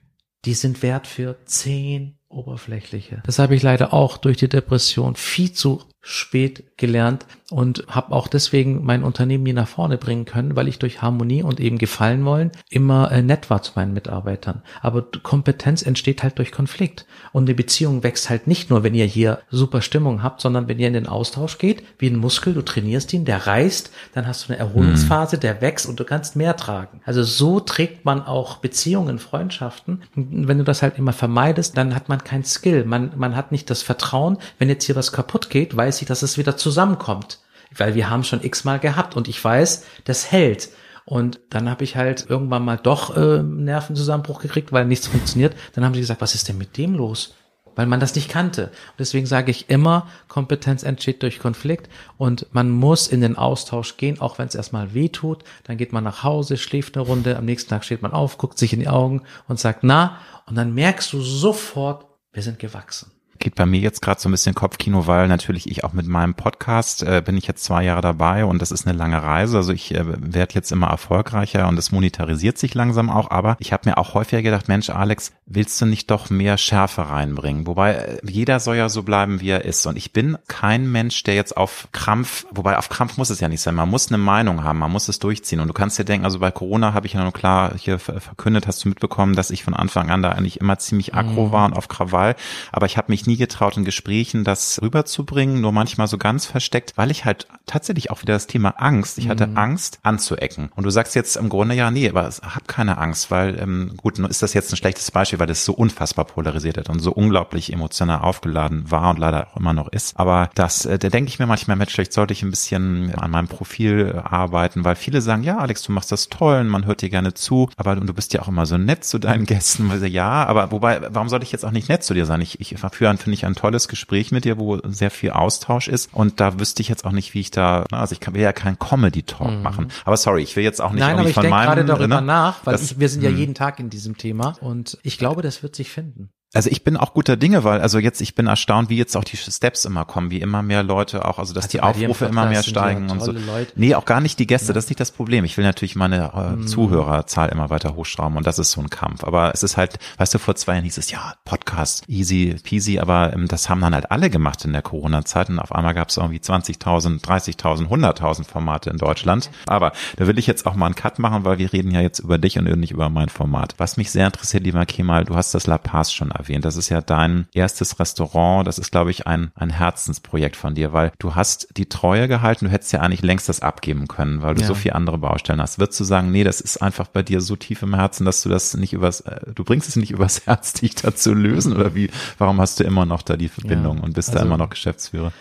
die sind wert für zehn oberflächliche. Das habe ich leider auch durch die Depression viel zu spät gelernt und habe auch deswegen mein Unternehmen nie nach vorne bringen können, weil ich durch Harmonie und eben gefallen wollen immer äh, nett war zu meinen Mitarbeitern. Aber Kompetenz entsteht halt durch Konflikt und die Beziehung wächst halt nicht nur, wenn ihr hier super Stimmung habt, sondern wenn ihr in den Austausch geht, wie ein Muskel, du trainierst ihn, der reißt, dann hast du eine Erholungsphase, der wächst und du kannst mehr tragen. Also so trägt man auch Beziehungen, Freundschaften. Und wenn du das halt immer vermeidest, dann hat man kein Skill, man man hat nicht das Vertrauen, wenn jetzt hier was kaputt geht, weiß ich, dass es wieder zusammenkommt. Weil wir haben schon x-mal gehabt und ich weiß, das hält. Und dann habe ich halt irgendwann mal doch äh, Nervenzusammenbruch gekriegt, weil nichts funktioniert. Dann haben sie gesagt, was ist denn mit dem los? Weil man das nicht kannte. Und deswegen sage ich immer, Kompetenz entsteht durch Konflikt und man muss in den Austausch gehen, auch wenn es erstmal weh tut. Dann geht man nach Hause, schläft eine Runde, am nächsten Tag steht man auf, guckt sich in die Augen und sagt, na, und dann merkst du sofort, wir sind gewachsen
geht bei mir jetzt gerade so ein bisschen Kopfkino, weil natürlich ich auch mit meinem Podcast äh, bin ich jetzt zwei Jahre dabei und das ist eine lange Reise. Also ich äh, werde jetzt immer erfolgreicher und es monetarisiert sich langsam auch. Aber ich habe mir auch häufiger gedacht, Mensch, Alex, willst du nicht doch mehr Schärfe reinbringen? Wobei äh, jeder soll ja so bleiben, wie er ist. Und ich bin kein Mensch, der jetzt auf Krampf, wobei auf Krampf muss es ja nicht sein. Man muss eine Meinung haben, man muss es durchziehen. Und du kannst dir denken, also bei Corona habe ich ja nur klar hier verkündet, hast du mitbekommen, dass ich von Anfang an da eigentlich immer ziemlich aggro mhm. war und auf Krawall. Aber ich habe mich nie getraut, in Gesprächen das rüberzubringen, nur manchmal so ganz versteckt, weil ich halt tatsächlich auch wieder das Thema Angst, ich hatte mhm. Angst anzuecken. Und du sagst jetzt im Grunde ja, nee, aber hab keine Angst, weil, ähm, gut, ist das jetzt ein schlechtes Beispiel, weil das so unfassbar polarisiert hat und so unglaublich emotional aufgeladen war und leider auch immer noch ist. Aber das, äh, da denke ich mir manchmal, Mensch, vielleicht sollte ich ein bisschen an meinem Profil arbeiten, weil viele sagen, ja, Alex, du machst das toll und man hört dir gerne zu, aber du bist ja auch immer so nett zu deinen Gästen. Weil, ja, aber wobei, warum sollte ich jetzt auch nicht nett zu dir sein? Ich, ich führe finde ich, ein tolles Gespräch mit dir, wo sehr viel Austausch ist. Und da wüsste ich jetzt auch nicht, wie ich da, also ich kann, will ja keinen Comedy-Talk mhm. machen. Aber sorry, ich will jetzt auch nicht
Nein, aber ich
von
denke gerade darüber ne? nach, weil das, ich, wir sind ja hm. jeden Tag in diesem Thema und ich glaube, das wird sich finden.
Also ich bin auch guter Dinge, weil also jetzt ich bin erstaunt, wie jetzt auch die Steps immer kommen, wie immer mehr Leute auch, also dass also die Aufrufe immer mehr steigen und so. Leute. Nee, auch gar nicht die Gäste, ja. das ist nicht das Problem. Ich will natürlich meine äh, mhm. Zuhörerzahl immer weiter hochschrauben und das ist so ein Kampf. Aber es ist halt, weißt du, vor zwei Jahren hieß es ja Podcast easy peasy, aber ähm, das haben dann halt alle gemacht in der Corona-Zeit und auf einmal gab es irgendwie 20.000, 30.000, 100.000 Formate in Deutschland. Aber da will ich jetzt auch mal einen Cut machen, weil wir reden ja jetzt über dich und nicht über mein Format. Was mich sehr interessiert, lieber Kemal, du hast das La Paz schon erwähnt. Das ist ja dein erstes Restaurant. Das ist, glaube ich, ein, ein Herzensprojekt von dir, weil du hast die Treue gehalten. Du hättest ja eigentlich längst das abgeben können, weil du ja. so viele andere Baustellen hast. Würdest du sagen, nee, das ist einfach bei dir so tief im Herzen, dass du das nicht übers, äh, du bringst es nicht übers Herz, dich da zu lösen oder wie? Warum hast du immer noch da die Verbindung ja, und bist also, da immer noch Geschäftsführer?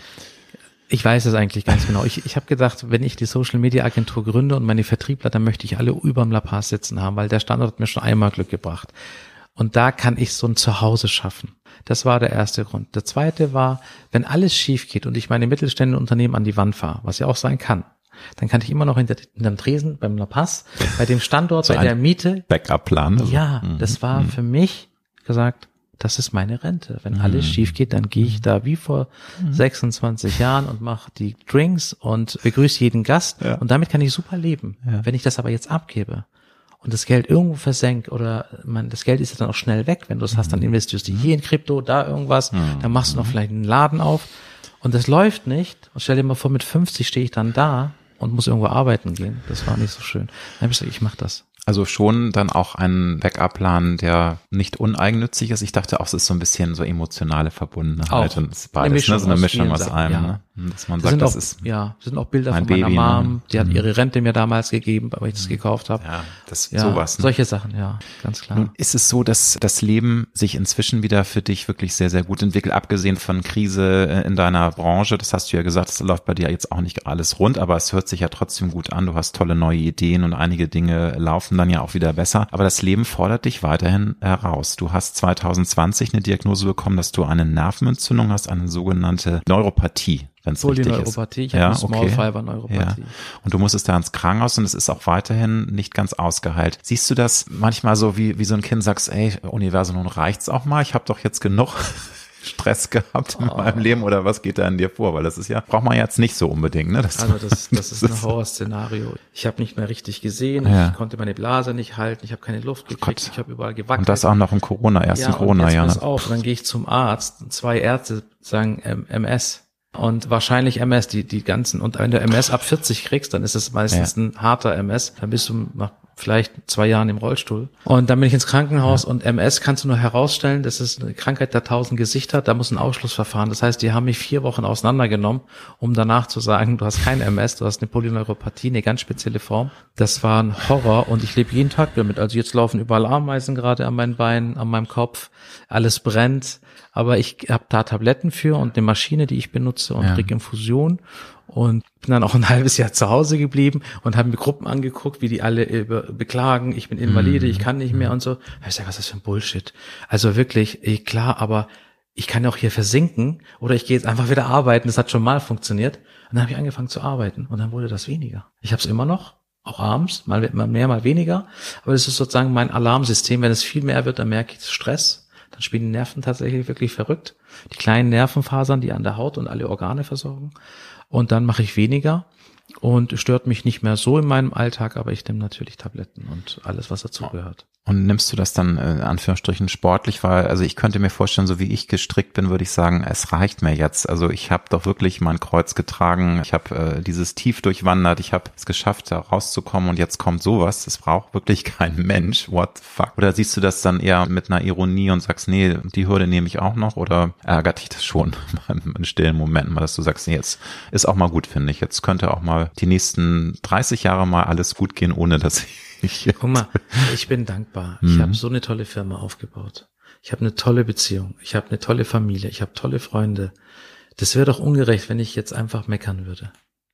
Ich weiß es eigentlich ganz genau. Ich, ich habe gedacht, wenn ich die Social Media Agentur gründe und meine Vertriebler, dann möchte ich alle überm La Paz sitzen haben, weil der Standort hat mir schon einmal Glück gebracht. Und da kann ich so ein Zuhause schaffen. Das war der erste Grund. Der zweite war, wenn alles schief geht und ich meine mittelständischen Unternehmen an die Wand fahre, was ja auch sein kann, dann kann ich immer noch hinter, hinterm Tresen beim La Paz, bei dem Standort, so bei der Miete.
Backup-Plan.
Also. Ja, mhm. das war mhm. für mich gesagt, das ist meine Rente. Wenn mhm. alles schief geht, dann gehe ich da wie vor 26 mhm. Jahren und mache die Drinks und begrüße jeden Gast ja. und damit kann ich super leben. Ja. Wenn ich das aber jetzt abgebe, und das Geld irgendwo versenkt oder man, das Geld ist ja dann auch schnell weg. Wenn du es hast, dann mhm. investierst du hier in Krypto, da irgendwas, mhm. dann machst du noch vielleicht einen Laden auf und das läuft nicht. Und stell dir mal vor, mit 50 stehe ich dann da und muss irgendwo arbeiten gehen. Das war nicht so schön. Dann habe ich gesagt, ich mach das.
Also schon dann auch ein Backup-Plan, der nicht uneigennützig ist. Ich dachte auch, es ist so ein bisschen so emotionale Verbundenheit
Auch.
und es ist
Eine
beides,
Mischung
ne? so eine
aus
Mischung aus allem,
ja.
ne? Dass man
Das
sagt,
sind
das
auch,
ist
ja, das sind auch Bilder von meiner
Baby, ne?
Mom. Die hat
Mhm.
ihre Rente mir damals gegeben, weil ich das gekauft habe.
ja, das
Ja,
sowas. Ne?
solche Sachen, ja, ganz klar.
Nun ist es so, dass das Leben sich inzwischen wieder für dich wirklich sehr, sehr gut entwickelt, abgesehen von Krise äh, in deiner Branche. Das hast du ja gesagt, es läuft bei dir jetzt auch nicht alles rund, aber es hört sich ja trotzdem gut an. Du hast tolle neue Ideen und einige Dinge laufen dann ja auch wieder besser. Aber das Leben fordert dich weiterhin heraus. Du hast 2020 eine Diagnose bekommen, dass du eine Nervenentzündung hast, eine sogenannte Neuropathie. Wenn es richtig ist.
Polyneuropathie, ich habe eine Small Fiber Neuropathie.
Ja. Und du musstest da ins Krankenhaus und es ist auch weiterhin nicht ganz ausgeheilt. Siehst du das manchmal so, wie, wie so ein Kind sagst, ey, Universum, nun reicht's auch mal, ich habe doch jetzt genug Stress gehabt in
Oh.
meinem Leben oder was geht da in dir vor? Weil das ist ja, braucht man jetzt nicht so unbedingt, ne? Das
Also das, das ist ein Horrorszenario. Ich habe nicht mehr richtig gesehen,
Ja.
ich konnte meine Blase nicht halten, ich habe keine Luft gekriegt,
Gott.
ich habe überall gewackelt.
und das auch noch im Corona, ersten
ja, und
Corona,
jetzt
ja.
pass
Ne?
auf, und dann gehe ich zum Arzt, zwei Ärzte sagen ähm, MS. Und wahrscheinlich MS, die, die ganzen. Und wenn du MS ab 40 kriegst, dann ist es meistens ein harter MS. Dann bist du nach vielleicht zwei Jahren im Rollstuhl. Und dann bin ich ins Krankenhaus und MS kannst du nur herausstellen, das ist eine Krankheit der tausend Gesichter, da muss ein Ausschlussverfahren. Das heißt, die haben mich vier Wochen auseinandergenommen, um danach zu sagen, du hast kein MS, du hast eine Polyneuropathie, eine ganz spezielle Form. Das war ein Horror und ich lebe jeden Tag damit. Also jetzt laufen überall Ameisen gerade an meinen Beinen, an meinem Kopf, alles brennt. Aber ich habe da Tabletten für und eine Maschine, die ich benutze und
Ja.
krieg Infusion und bin dann auch ein halbes Jahr zu Hause geblieben und habe mir Gruppen angeguckt, wie die alle beklagen, ich bin Invalide, ich kann nicht mehr und so. Da hab Ich sage, was ist das für ein Bullshit? Also wirklich, eh, klar, aber ich kann auch hier versinken oder ich gehe jetzt einfach wieder arbeiten. Das hat schon mal funktioniert. Und dann habe ich angefangen zu arbeiten und dann wurde das weniger. Ich habe es immer noch, auch abends, mal mal mehr, mal weniger. Aber das ist sozusagen mein Alarmsystem. Wenn es viel mehr wird, dann merke ich Stress. Dann spielen die Nerven tatsächlich wirklich verrückt. Die kleinen Nervenfasern, die an der Haut und alle Organe versorgen. Und dann mache ich weniger und stört mich nicht mehr so in meinem Alltag, aber ich nehme natürlich Tabletten und alles, was dazugehört.
Und nimmst du das dann äh, in Anführungsstrichen sportlich, weil also ich könnte mir vorstellen, so wie ich gestrickt bin, würde ich sagen, es reicht mir jetzt. Also ich habe doch wirklich mein Kreuz getragen, ich habe äh, dieses Tief durchwandert, ich habe es geschafft, da rauszukommen und jetzt kommt sowas. Das braucht wirklich kein Mensch. What the fuck? Oder siehst du das dann eher mit einer Ironie und sagst, nee, die Hürde nehme ich auch noch? Oder ärgert dich das schon in stillen Momenten dass du sagst, nee, jetzt ist auch mal gut, finde ich. Jetzt könnte auch mal die nächsten 30 Jahre mal alles gut gehen, ohne dass ich
Guck mal, ich bin dankbar. Ich habe so eine tolle Firma aufgebaut. Ich habe eine tolle Beziehung. Ich habe eine tolle Familie. Ich habe tolle Freunde. Das wäre doch ungerecht, wenn ich jetzt einfach meckern würde.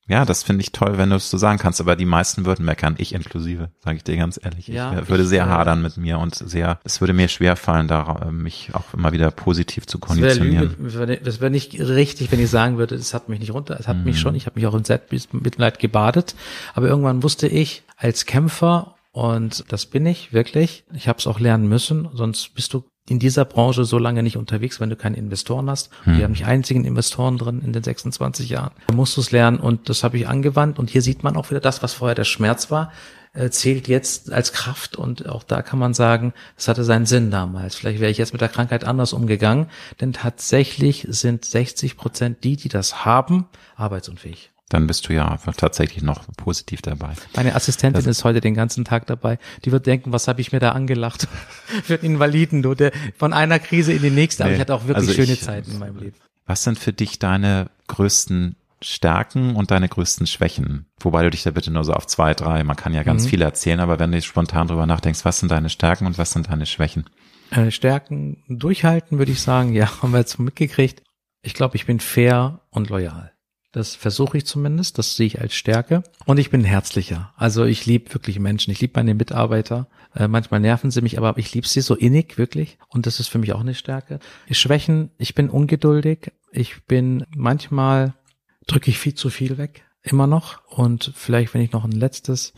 Ja, das finde ich toll, wenn du es so sagen kannst, aber die meisten würden meckern, ich inklusive, sage ich dir ganz ehrlich.
Ja,
ich würde
ich,
sehr
äh,
hadern mit mir und sehr, es würde mir schwer fallen, da äh, mich auch immer wieder positiv zu konditionieren.
Das wäre- wäre nicht richtig, wenn ich sagen würde, es hat mich nicht runter, es hat
Mhm.
mich schon, ich habe mich auch in Selbstmitleid gebadet, aber irgendwann wusste ich, als Kämpfer, und das bin ich wirklich, ich habe es auch lernen müssen, sonst bist du in dieser Branche so lange nicht unterwegs, wenn du keine Investoren hast. Wir haben nicht einzigen Investoren drin in den 26 Jahren. Da musst du es lernen und das habe ich angewandt und hier sieht man auch wieder das, was vorher der Schmerz war, äh, zählt jetzt als Kraft und auch da kann man sagen, es hatte seinen Sinn damals. Vielleicht wäre ich jetzt mit der Krankheit anders umgegangen, denn tatsächlich sind 60 Prozent die, die das haben, arbeitsunfähig.
Dann bist du ja tatsächlich noch positiv dabei.
Meine Assistentin
Das-
ist heute den ganzen Tag dabei. Die wird denken, was habe ich mir da angelacht für einen Invaliden, du, der von einer Krise in die nächste. Aber
Nee,
ich hatte auch wirklich
also
schöne
ich-
Zeiten in meinem Leben.
Was sind für dich deine größten Stärken und deine größten Schwächen? Wobei du dich da bitte nur so auf zwei, drei, man kann ja ganz
Mhm.
viel erzählen, aber wenn du spontan drüber nachdenkst, was sind deine Stärken und was sind deine Schwächen?
Äh, Stärken durchhalten, würde ich sagen. Ja, haben wir jetzt mitgekriegt. Ich glaube, ich bin fair und loyal. Das versuche ich zumindest. Das sehe ich als Stärke. Und ich bin herzlicher. Also ich liebe wirklich Menschen. Ich liebe meine Mitarbeiter. Äh, manchmal nerven sie mich, aber ich liebe sie so innig, wirklich. Und das ist für mich auch eine Stärke. Schwächen, ich bin ungeduldig. Ich bin manchmal drücke ich viel zu viel weg. Immer noch. Und vielleicht, wenn ich noch ein letztes,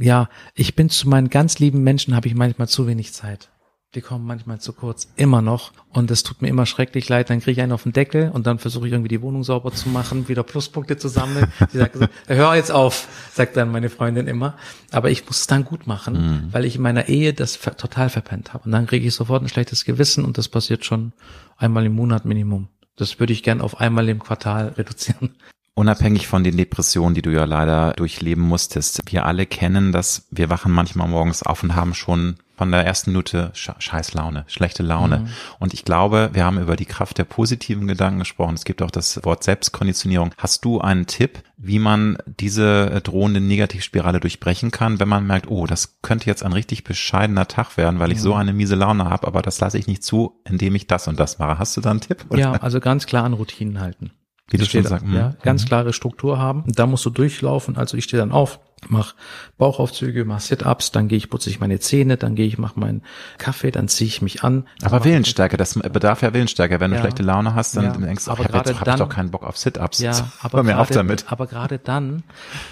ja, ich bin zu meinen ganz lieben Menschen, habe ich manchmal zu wenig Zeit. Die kommen manchmal zu kurz, immer noch. Und es tut mir immer schrecklich leid. Dann kriege ich einen auf den Deckel und dann versuche ich irgendwie die Wohnung sauber zu machen, wieder Pluspunkte zu sammeln. Sie sagt hör jetzt auf, sagt dann meine Freundin immer. Aber ich muss es dann gut machen, weil ich in meiner Ehe das total verpennt habe. Und dann kriege ich sofort ein schlechtes Gewissen und das passiert schon einmal im Monat Minimum. Das würde ich gern auf einmal im Quartal reduzieren.
Unabhängig von den Depressionen, die du ja leider durchleben musstest, wir alle kennen das, wir wachen manchmal morgens auf und haben schon von der ersten Minute scheiß Laune, schlechte Laune. Mhm. Und ich glaube, wir haben über die Kraft der positiven Gedanken gesprochen. Es gibt auch das Wort Selbstkonditionierung. Hast du einen Tipp, wie man diese drohende Negativspirale durchbrechen kann, wenn man merkt, oh, das könnte jetzt ein richtig bescheidener Tag werden, weil ich mhm. so eine miese Laune habe, aber das lasse ich nicht zu, indem ich das und das mache. Hast du da einen Tipp?
Oder? Ja, also ganz klar an Routinen halten.
Wie du schon sagst.
Ja, mhm. ganz klare Struktur haben. Da musst du durchlaufen. Also ich stehe dann auf, mach Bauchaufzüge, mach Sit-ups, dann gehe ich, putze ich meine Zähne, dann gehe ich, mach meinen Kaffee, dann ziehe ich mich an.
Aber Willensstärke, das bedarf ja Willensstärke. Wenn du schlechte Laune hast, dann ja, denkst du,
aber ich habe
hab doch keinen Bock auf Sit-ups.
Ja, aber mir auf damit. Aber gerade dann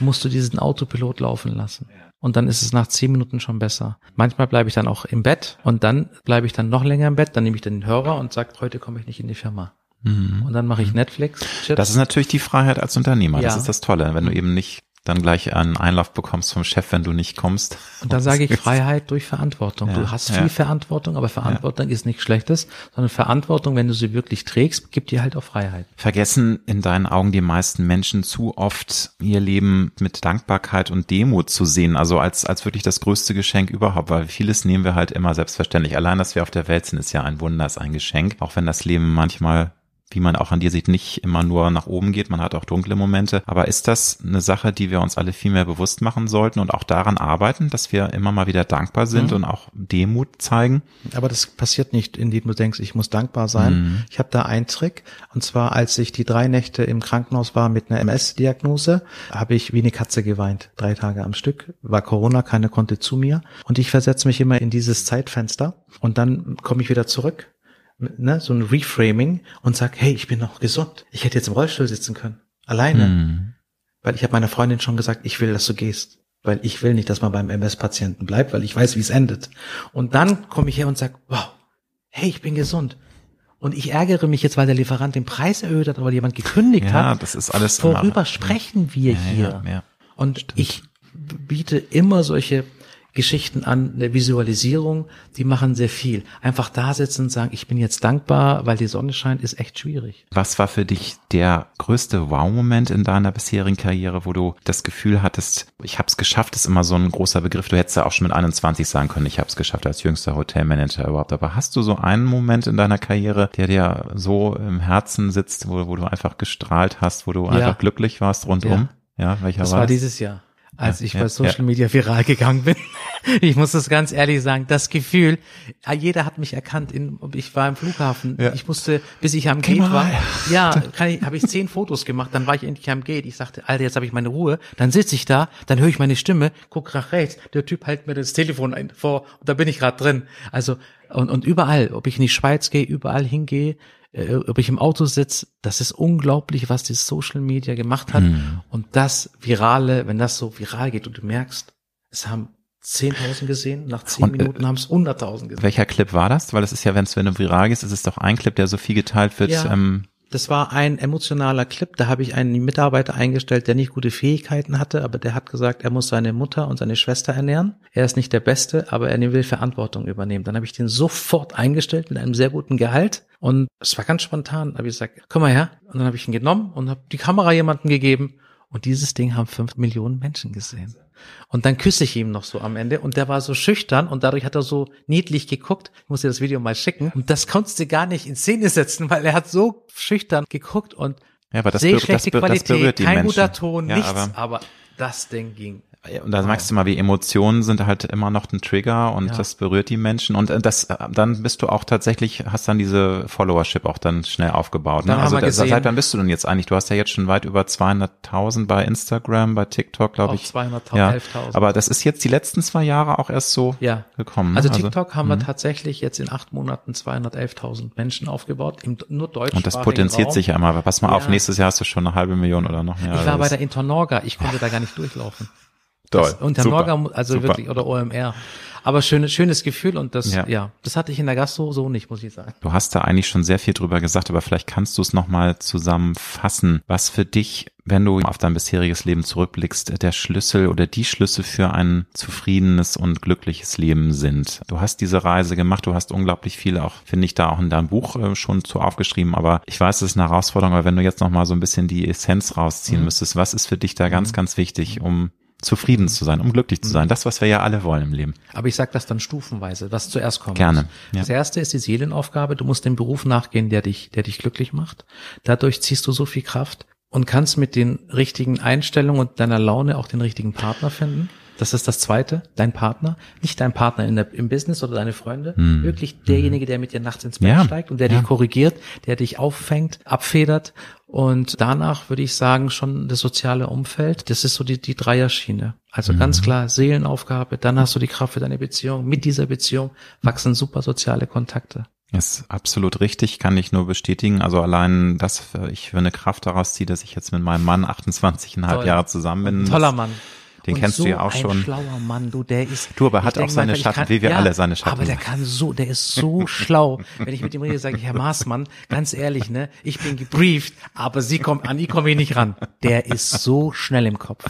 musst du diesen Autopilot laufen lassen. Und dann ist es nach zehn Minuten schon besser. Manchmal bleibe ich dann auch im Bett und dann bleibe ich dann noch länger im Bett. Dann nehme ich den Hörer und sage, heute komme ich nicht in die Firma. Mhm. Und dann mache ich Netflix.
Chips. Das ist natürlich die Freiheit als Unternehmer. Ja. Das ist das Tolle, wenn du eben nicht dann gleich einen Einlauf bekommst vom Chef, wenn du nicht kommst.
Und dann sage ich Freiheit durch Verantwortung. Ja, du hast viel ja. Verantwortung, aber Verantwortung ja. ist nichts Schlechtes, sondern Verantwortung, wenn du sie wirklich trägst, gibt dir halt auch Freiheit.
Vergessen in deinen Augen die meisten Menschen zu oft ihr Leben mit Dankbarkeit und Demut zu sehen, also als, als wirklich das größte Geschenk überhaupt, weil vieles nehmen wir halt immer selbstverständlich. Allein, dass wir auf der Welt sind, ist ja ein Wunder, ist ein Geschenk, auch wenn das Leben manchmal wie man auch an dir sieht, nicht immer nur nach oben geht, man hat auch dunkle Momente. Aber ist das eine Sache, die wir uns alle viel mehr bewusst machen sollten und auch daran arbeiten, dass wir immer mal wieder dankbar sind mhm. und auch Demut zeigen?
Aber das passiert nicht, indem du denkst, ich muss dankbar sein. Mhm. Ich habe da einen Trick und zwar, als ich die drei Nächte im Krankenhaus war mit einer MS-Diagnose, habe ich wie eine Katze geweint, drei Tage am Stück. War Corona, keiner konnte zu mir und ich versetze mich immer in dieses Zeitfenster und dann komme ich wieder zurück ne, so ein Reframing und sag, hey, ich bin noch gesund. Ich hätte jetzt im Rollstuhl sitzen können. Alleine. Mhm. Weil ich habe meiner Freundin schon gesagt, ich will, dass du gehst. Weil ich will nicht, dass man beim MS-Patienten bleibt, weil ich weiß, wie es endet. Und dann komme ich her und sag, wow, hey, ich bin gesund. Und ich ärgere mich jetzt, weil der Lieferant den Preis erhöht hat, weil jemand gekündigt
ja,
hat.
Ja, das ist alles.
Worüber immer, sprechen wir ja, hier? Ja, und Stimmt. ich biete immer solche Geschichten an der Visualisierung, die machen sehr viel. Einfach da sitzen und sagen, ich bin jetzt dankbar, weil die Sonne scheint, ist echt schwierig.
Was war für dich der größte Wow-Moment in deiner bisherigen Karriere, wo du das Gefühl hattest, ich habe es geschafft, ist immer so ein großer Begriff. Du hättest ja auch schon mit 21 sagen können, ich habe es geschafft als jüngster Hotelmanager überhaupt. Aber hast du so einen Moment in deiner Karriere, der dir so im Herzen sitzt, wo, wo du einfach gestrahlt hast, wo du ja. einfach glücklich warst rundum?
Ja, ja welcher das war? Das war dieses Jahr als ja, ich bei Social ja. Media viral gegangen bin. ich muss das ganz ehrlich sagen, das Gefühl, jeder hat mich erkannt. In, ich war im Flughafen. Ja. Ich musste, bis ich am Gate war, ja, habe ich zehn Fotos gemacht. Dann war ich endlich am Gate. Ich sagte, Alter, jetzt habe ich meine Ruhe. Dann sitze ich da, dann höre ich meine Stimme, guck nach rechts. Der Typ hält mir das Telefon ein, vor. Und da bin ich gerade drin. Also und, und überall, ob ich in die Schweiz gehe, überall hingehe, äh, ob ich im Auto sitze, das ist unglaublich, was die Social Media gemacht hat. Hm. Und das Virale, wenn das so viral geht und du merkst, es haben 10.000 gesehen, nach 10 und, äh, Minuten haben es 100.000 gesehen.
Welcher Clip war das? Weil es ist ja, wenn es wenn du viral gehst, ist es doch ein Clip, der so viel geteilt wird.
Ja. Ähm, das war ein emotionaler Clip. Da habe ich einen Mitarbeiter eingestellt, der nicht gute Fähigkeiten hatte, aber der hat gesagt, er muss seine Mutter und seine Schwester ernähren. Er ist nicht der Beste, aber er will Verantwortung übernehmen. Dann habe ich den sofort eingestellt mit einem sehr guten Gehalt. Und es war ganz spontan. Da habe ich gesagt, komm mal her. Und dann habe ich ihn genommen und habe die Kamera jemandem gegeben. Und dieses Ding haben fünf Millionen Menschen gesehen. Und dann küsse ich ihm noch so am Ende und der war so schüchtern und dadurch hat er so niedlich geguckt. Ich muss dir das Video mal schicken. Und das konntest du gar nicht in Szene setzen, weil er hat so schüchtern geguckt und
ja, aber das sehr schlechte das, Qualität, das kein Menschen.
guter Ton, ja, nichts, aber, aber das Ding ging
und da merkst du mal, wie Emotionen sind halt immer noch ein Trigger und ja. das berührt die Menschen und äh, das äh, dann bist du auch tatsächlich hast dann diese Followership auch dann schnell aufgebaut. Ne? Also da, seit wann bist du denn jetzt eigentlich? Du hast ja jetzt schon weit über 200.000 bei Instagram, bei TikTok, glaube ich.
200.000, ja. 11.000.
Aber das ist jetzt die letzten zwei Jahre auch erst so
ja.
gekommen.
Ne? Also, also TikTok also, haben wir mhm. tatsächlich jetzt in acht Monaten 211.000 Menschen aufgebaut, im nur Deutsch.
Und das potenziert Raum. sich ja immer. Pass mal ja. auf, nächstes Jahr hast du schon eine halbe Million oder noch mehr.
Ich war bei der Internorga, ich konnte da gar nicht durchlaufen. Toll. Und Herr Norga, also Super. wirklich, oder OMR. Aber schönes, schönes Gefühl und das, ja. ja, das hatte ich in der Gastro so nicht, muss ich sagen.
Du hast da eigentlich schon sehr viel drüber gesagt, aber vielleicht kannst du es nochmal zusammenfassen, was für dich wenn du auf dein bisheriges Leben zurückblickst, der Schlüssel oder die Schlüssel für ein zufriedenes und glückliches Leben sind. Du hast diese Reise gemacht, du hast unglaublich viel auch, finde ich, da auch in deinem Buch äh, schon zu aufgeschrieben, aber ich weiß, es ist eine Herausforderung, aber wenn du jetzt nochmal so ein bisschen die Essenz rausziehen mhm. müsstest, was ist für dich da ganz, mhm. ganz wichtig, um zufrieden zu sein, um glücklich zu sein. Das, was wir ja alle wollen im Leben.
Aber ich sage das dann stufenweise, was zuerst kommt.
Gerne.
Ja. Das erste ist die Seelenaufgabe. Du musst dem Beruf nachgehen, der dich, der dich glücklich macht. Dadurch ziehst du so viel Kraft und kannst mit den richtigen Einstellungen und deiner Laune auch den richtigen Partner finden. Das ist das Zweite, dein Partner, nicht dein Partner in der, im Business oder deine Freunde, hm. wirklich derjenige, der mit dir nachts ins Bett ja. steigt und der ja. dich korrigiert, der dich auffängt, abfedert und danach würde ich sagen schon das soziale Umfeld, das ist so die, die Dreierschiene. Also mhm. ganz klar Seelenaufgabe, dann hast du die Kraft für deine Beziehung, mit dieser Beziehung wachsen super soziale Kontakte.
Ist absolut richtig, kann ich nur bestätigen. Also allein, dass ich für eine Kraft daraus ziehe, dass ich jetzt mit meinem Mann 28,5 Jahre zusammen bin.
Toller Mann.
Den und kennst so du ja auch schon.
Ein schlauer Mann, du, der ist.
Du, aber hat auch seine Schatten, kann, wie wir ja, alle seine Schatten.
Aber der kann so, der ist so schlau. Wenn ich mit ihm rede, sage ich, Herr Maßmann, ganz ehrlich, ne, ich bin gebrieft, aber Sie kommen, an die komme ich nicht ran. Der ist so schnell im Kopf.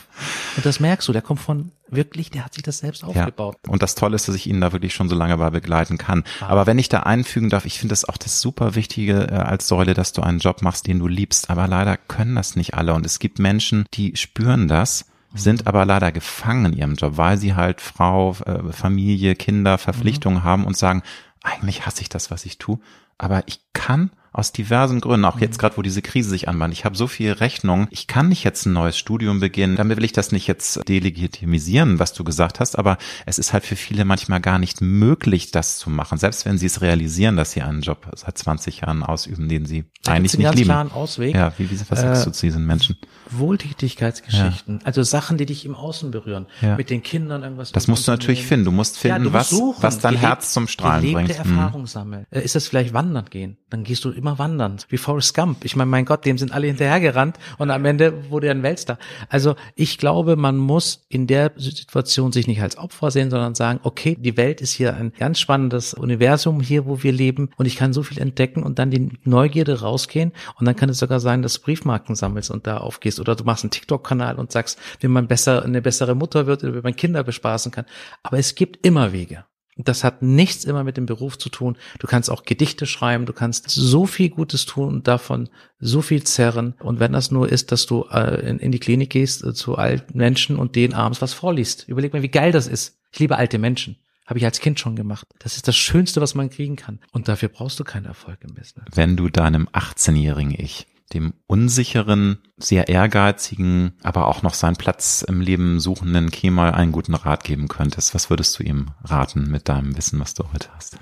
Und das merkst du, der kommt von wirklich, der hat sich das selbst aufgebaut.
Ja. Und das Tolle ist, dass ich ihn da wirklich schon so lange bei begleiten kann. Ah. Aber wenn ich da einfügen darf, ich finde das auch das super Wichtige äh, als Säule, dass du einen Job machst, den du liebst. Aber leider können das nicht alle. Und es gibt Menschen, die spüren das sind aber leider gefangen in ihrem Job, weil sie halt Frau, äh, Familie, Kinder, Verpflichtungen mhm. haben und sagen, eigentlich hasse ich das, was ich tue, aber ich kann aus diversen Gründen, auch jetzt mhm. gerade, wo diese Krise sich anbahnt. Ich habe so viel Rechnung, ich kann nicht jetzt ein neues Studium beginnen. Damit will ich das nicht jetzt delegitimisieren, was du gesagt hast, aber es ist halt für viele manchmal gar nicht möglich, das zu machen, selbst wenn sie es realisieren, dass sie einen Job seit 20 Jahren ausüben, den sie da eigentlich nicht ganz lieben. Klaren
Ausweg.
Ja, wie, wie was sagst äh, du zu diesen Menschen?
Wohltätigkeitsgeschichten, ja. also Sachen, die dich im Außen berühren, ja. mit den Kindern irgendwas.
Das musst du natürlich finden. Du musst finden, ja, du was, suchen, was dein gelebt, Herz zum Strahlen bringt.
Erfahrung mhm. sammeln. Äh, ist das vielleicht wandern gehen? Dann gehst du immer wandern, wie Forrest Gump. Ich meine, mein Gott, dem sind alle hinterhergerannt und am Ende wurde er ein Weltstar. Also ich glaube, man muss in der Situation sich nicht als Opfer sehen, sondern sagen, okay, die Welt ist hier ein ganz spannendes Universum hier, wo wir leben und ich kann so viel entdecken und dann die Neugierde rausgehen und dann kann es sogar sein, dass du Briefmarken sammelst und da aufgehst oder du machst einen TikTok-Kanal und sagst, wie man besser, eine bessere Mutter wird oder wie man Kinder bespaßen kann. Aber es gibt immer Wege. Das hat nichts immer mit dem Beruf zu tun. Du kannst auch Gedichte schreiben, du kannst so viel Gutes tun und davon so viel zerren. Und wenn das nur ist, dass du äh, in, in, die Klinik gehst äh, zu alten Menschen und denen abends was vorliest. Überleg mal, wie geil das ist. Ich liebe alte Menschen. Habe ich als Kind schon gemacht. Das ist das Schönste, was man kriegen kann. Und dafür brauchst du keinen Erfolg im Business.
Wenn du deinem 18-jährigen Ich dem unsicheren, sehr ehrgeizigen, aber auch noch seinen Platz im Leben suchenden Kemal einen guten Rat geben könntest, was würdest du ihm raten mit deinem Wissen, was du heute hast?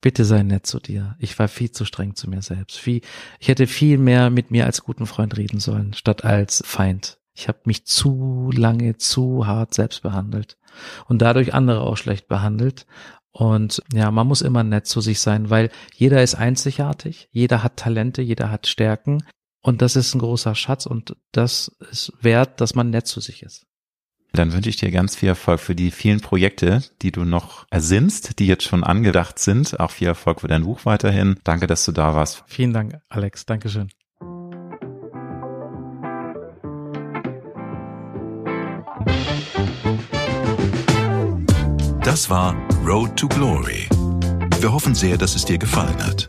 Bitte sei nett zu dir. Ich war viel zu streng zu mir selbst. Viel, ich hätte viel mehr mit mir als guten Freund reden sollen, statt als Feind. Ich habe mich zu lange, zu hart selbst behandelt und dadurch andere auch schlecht behandelt. Und ja, man muss immer nett zu sich sein, weil jeder ist einzigartig, jeder hat Talente, jeder hat Stärken. Und das ist ein großer Schatz und das ist wert, dass man nett zu sich ist.
Dann wünsche ich dir ganz viel Erfolg für die vielen Projekte, die du noch ersinnst, die jetzt schon angedacht sind. Auch viel Erfolg für dein Buch weiterhin. Danke, dass du da warst.
Vielen Dank, Alex. Dankeschön.
Das war Road to Glory. Wir hoffen sehr, dass es dir gefallen hat.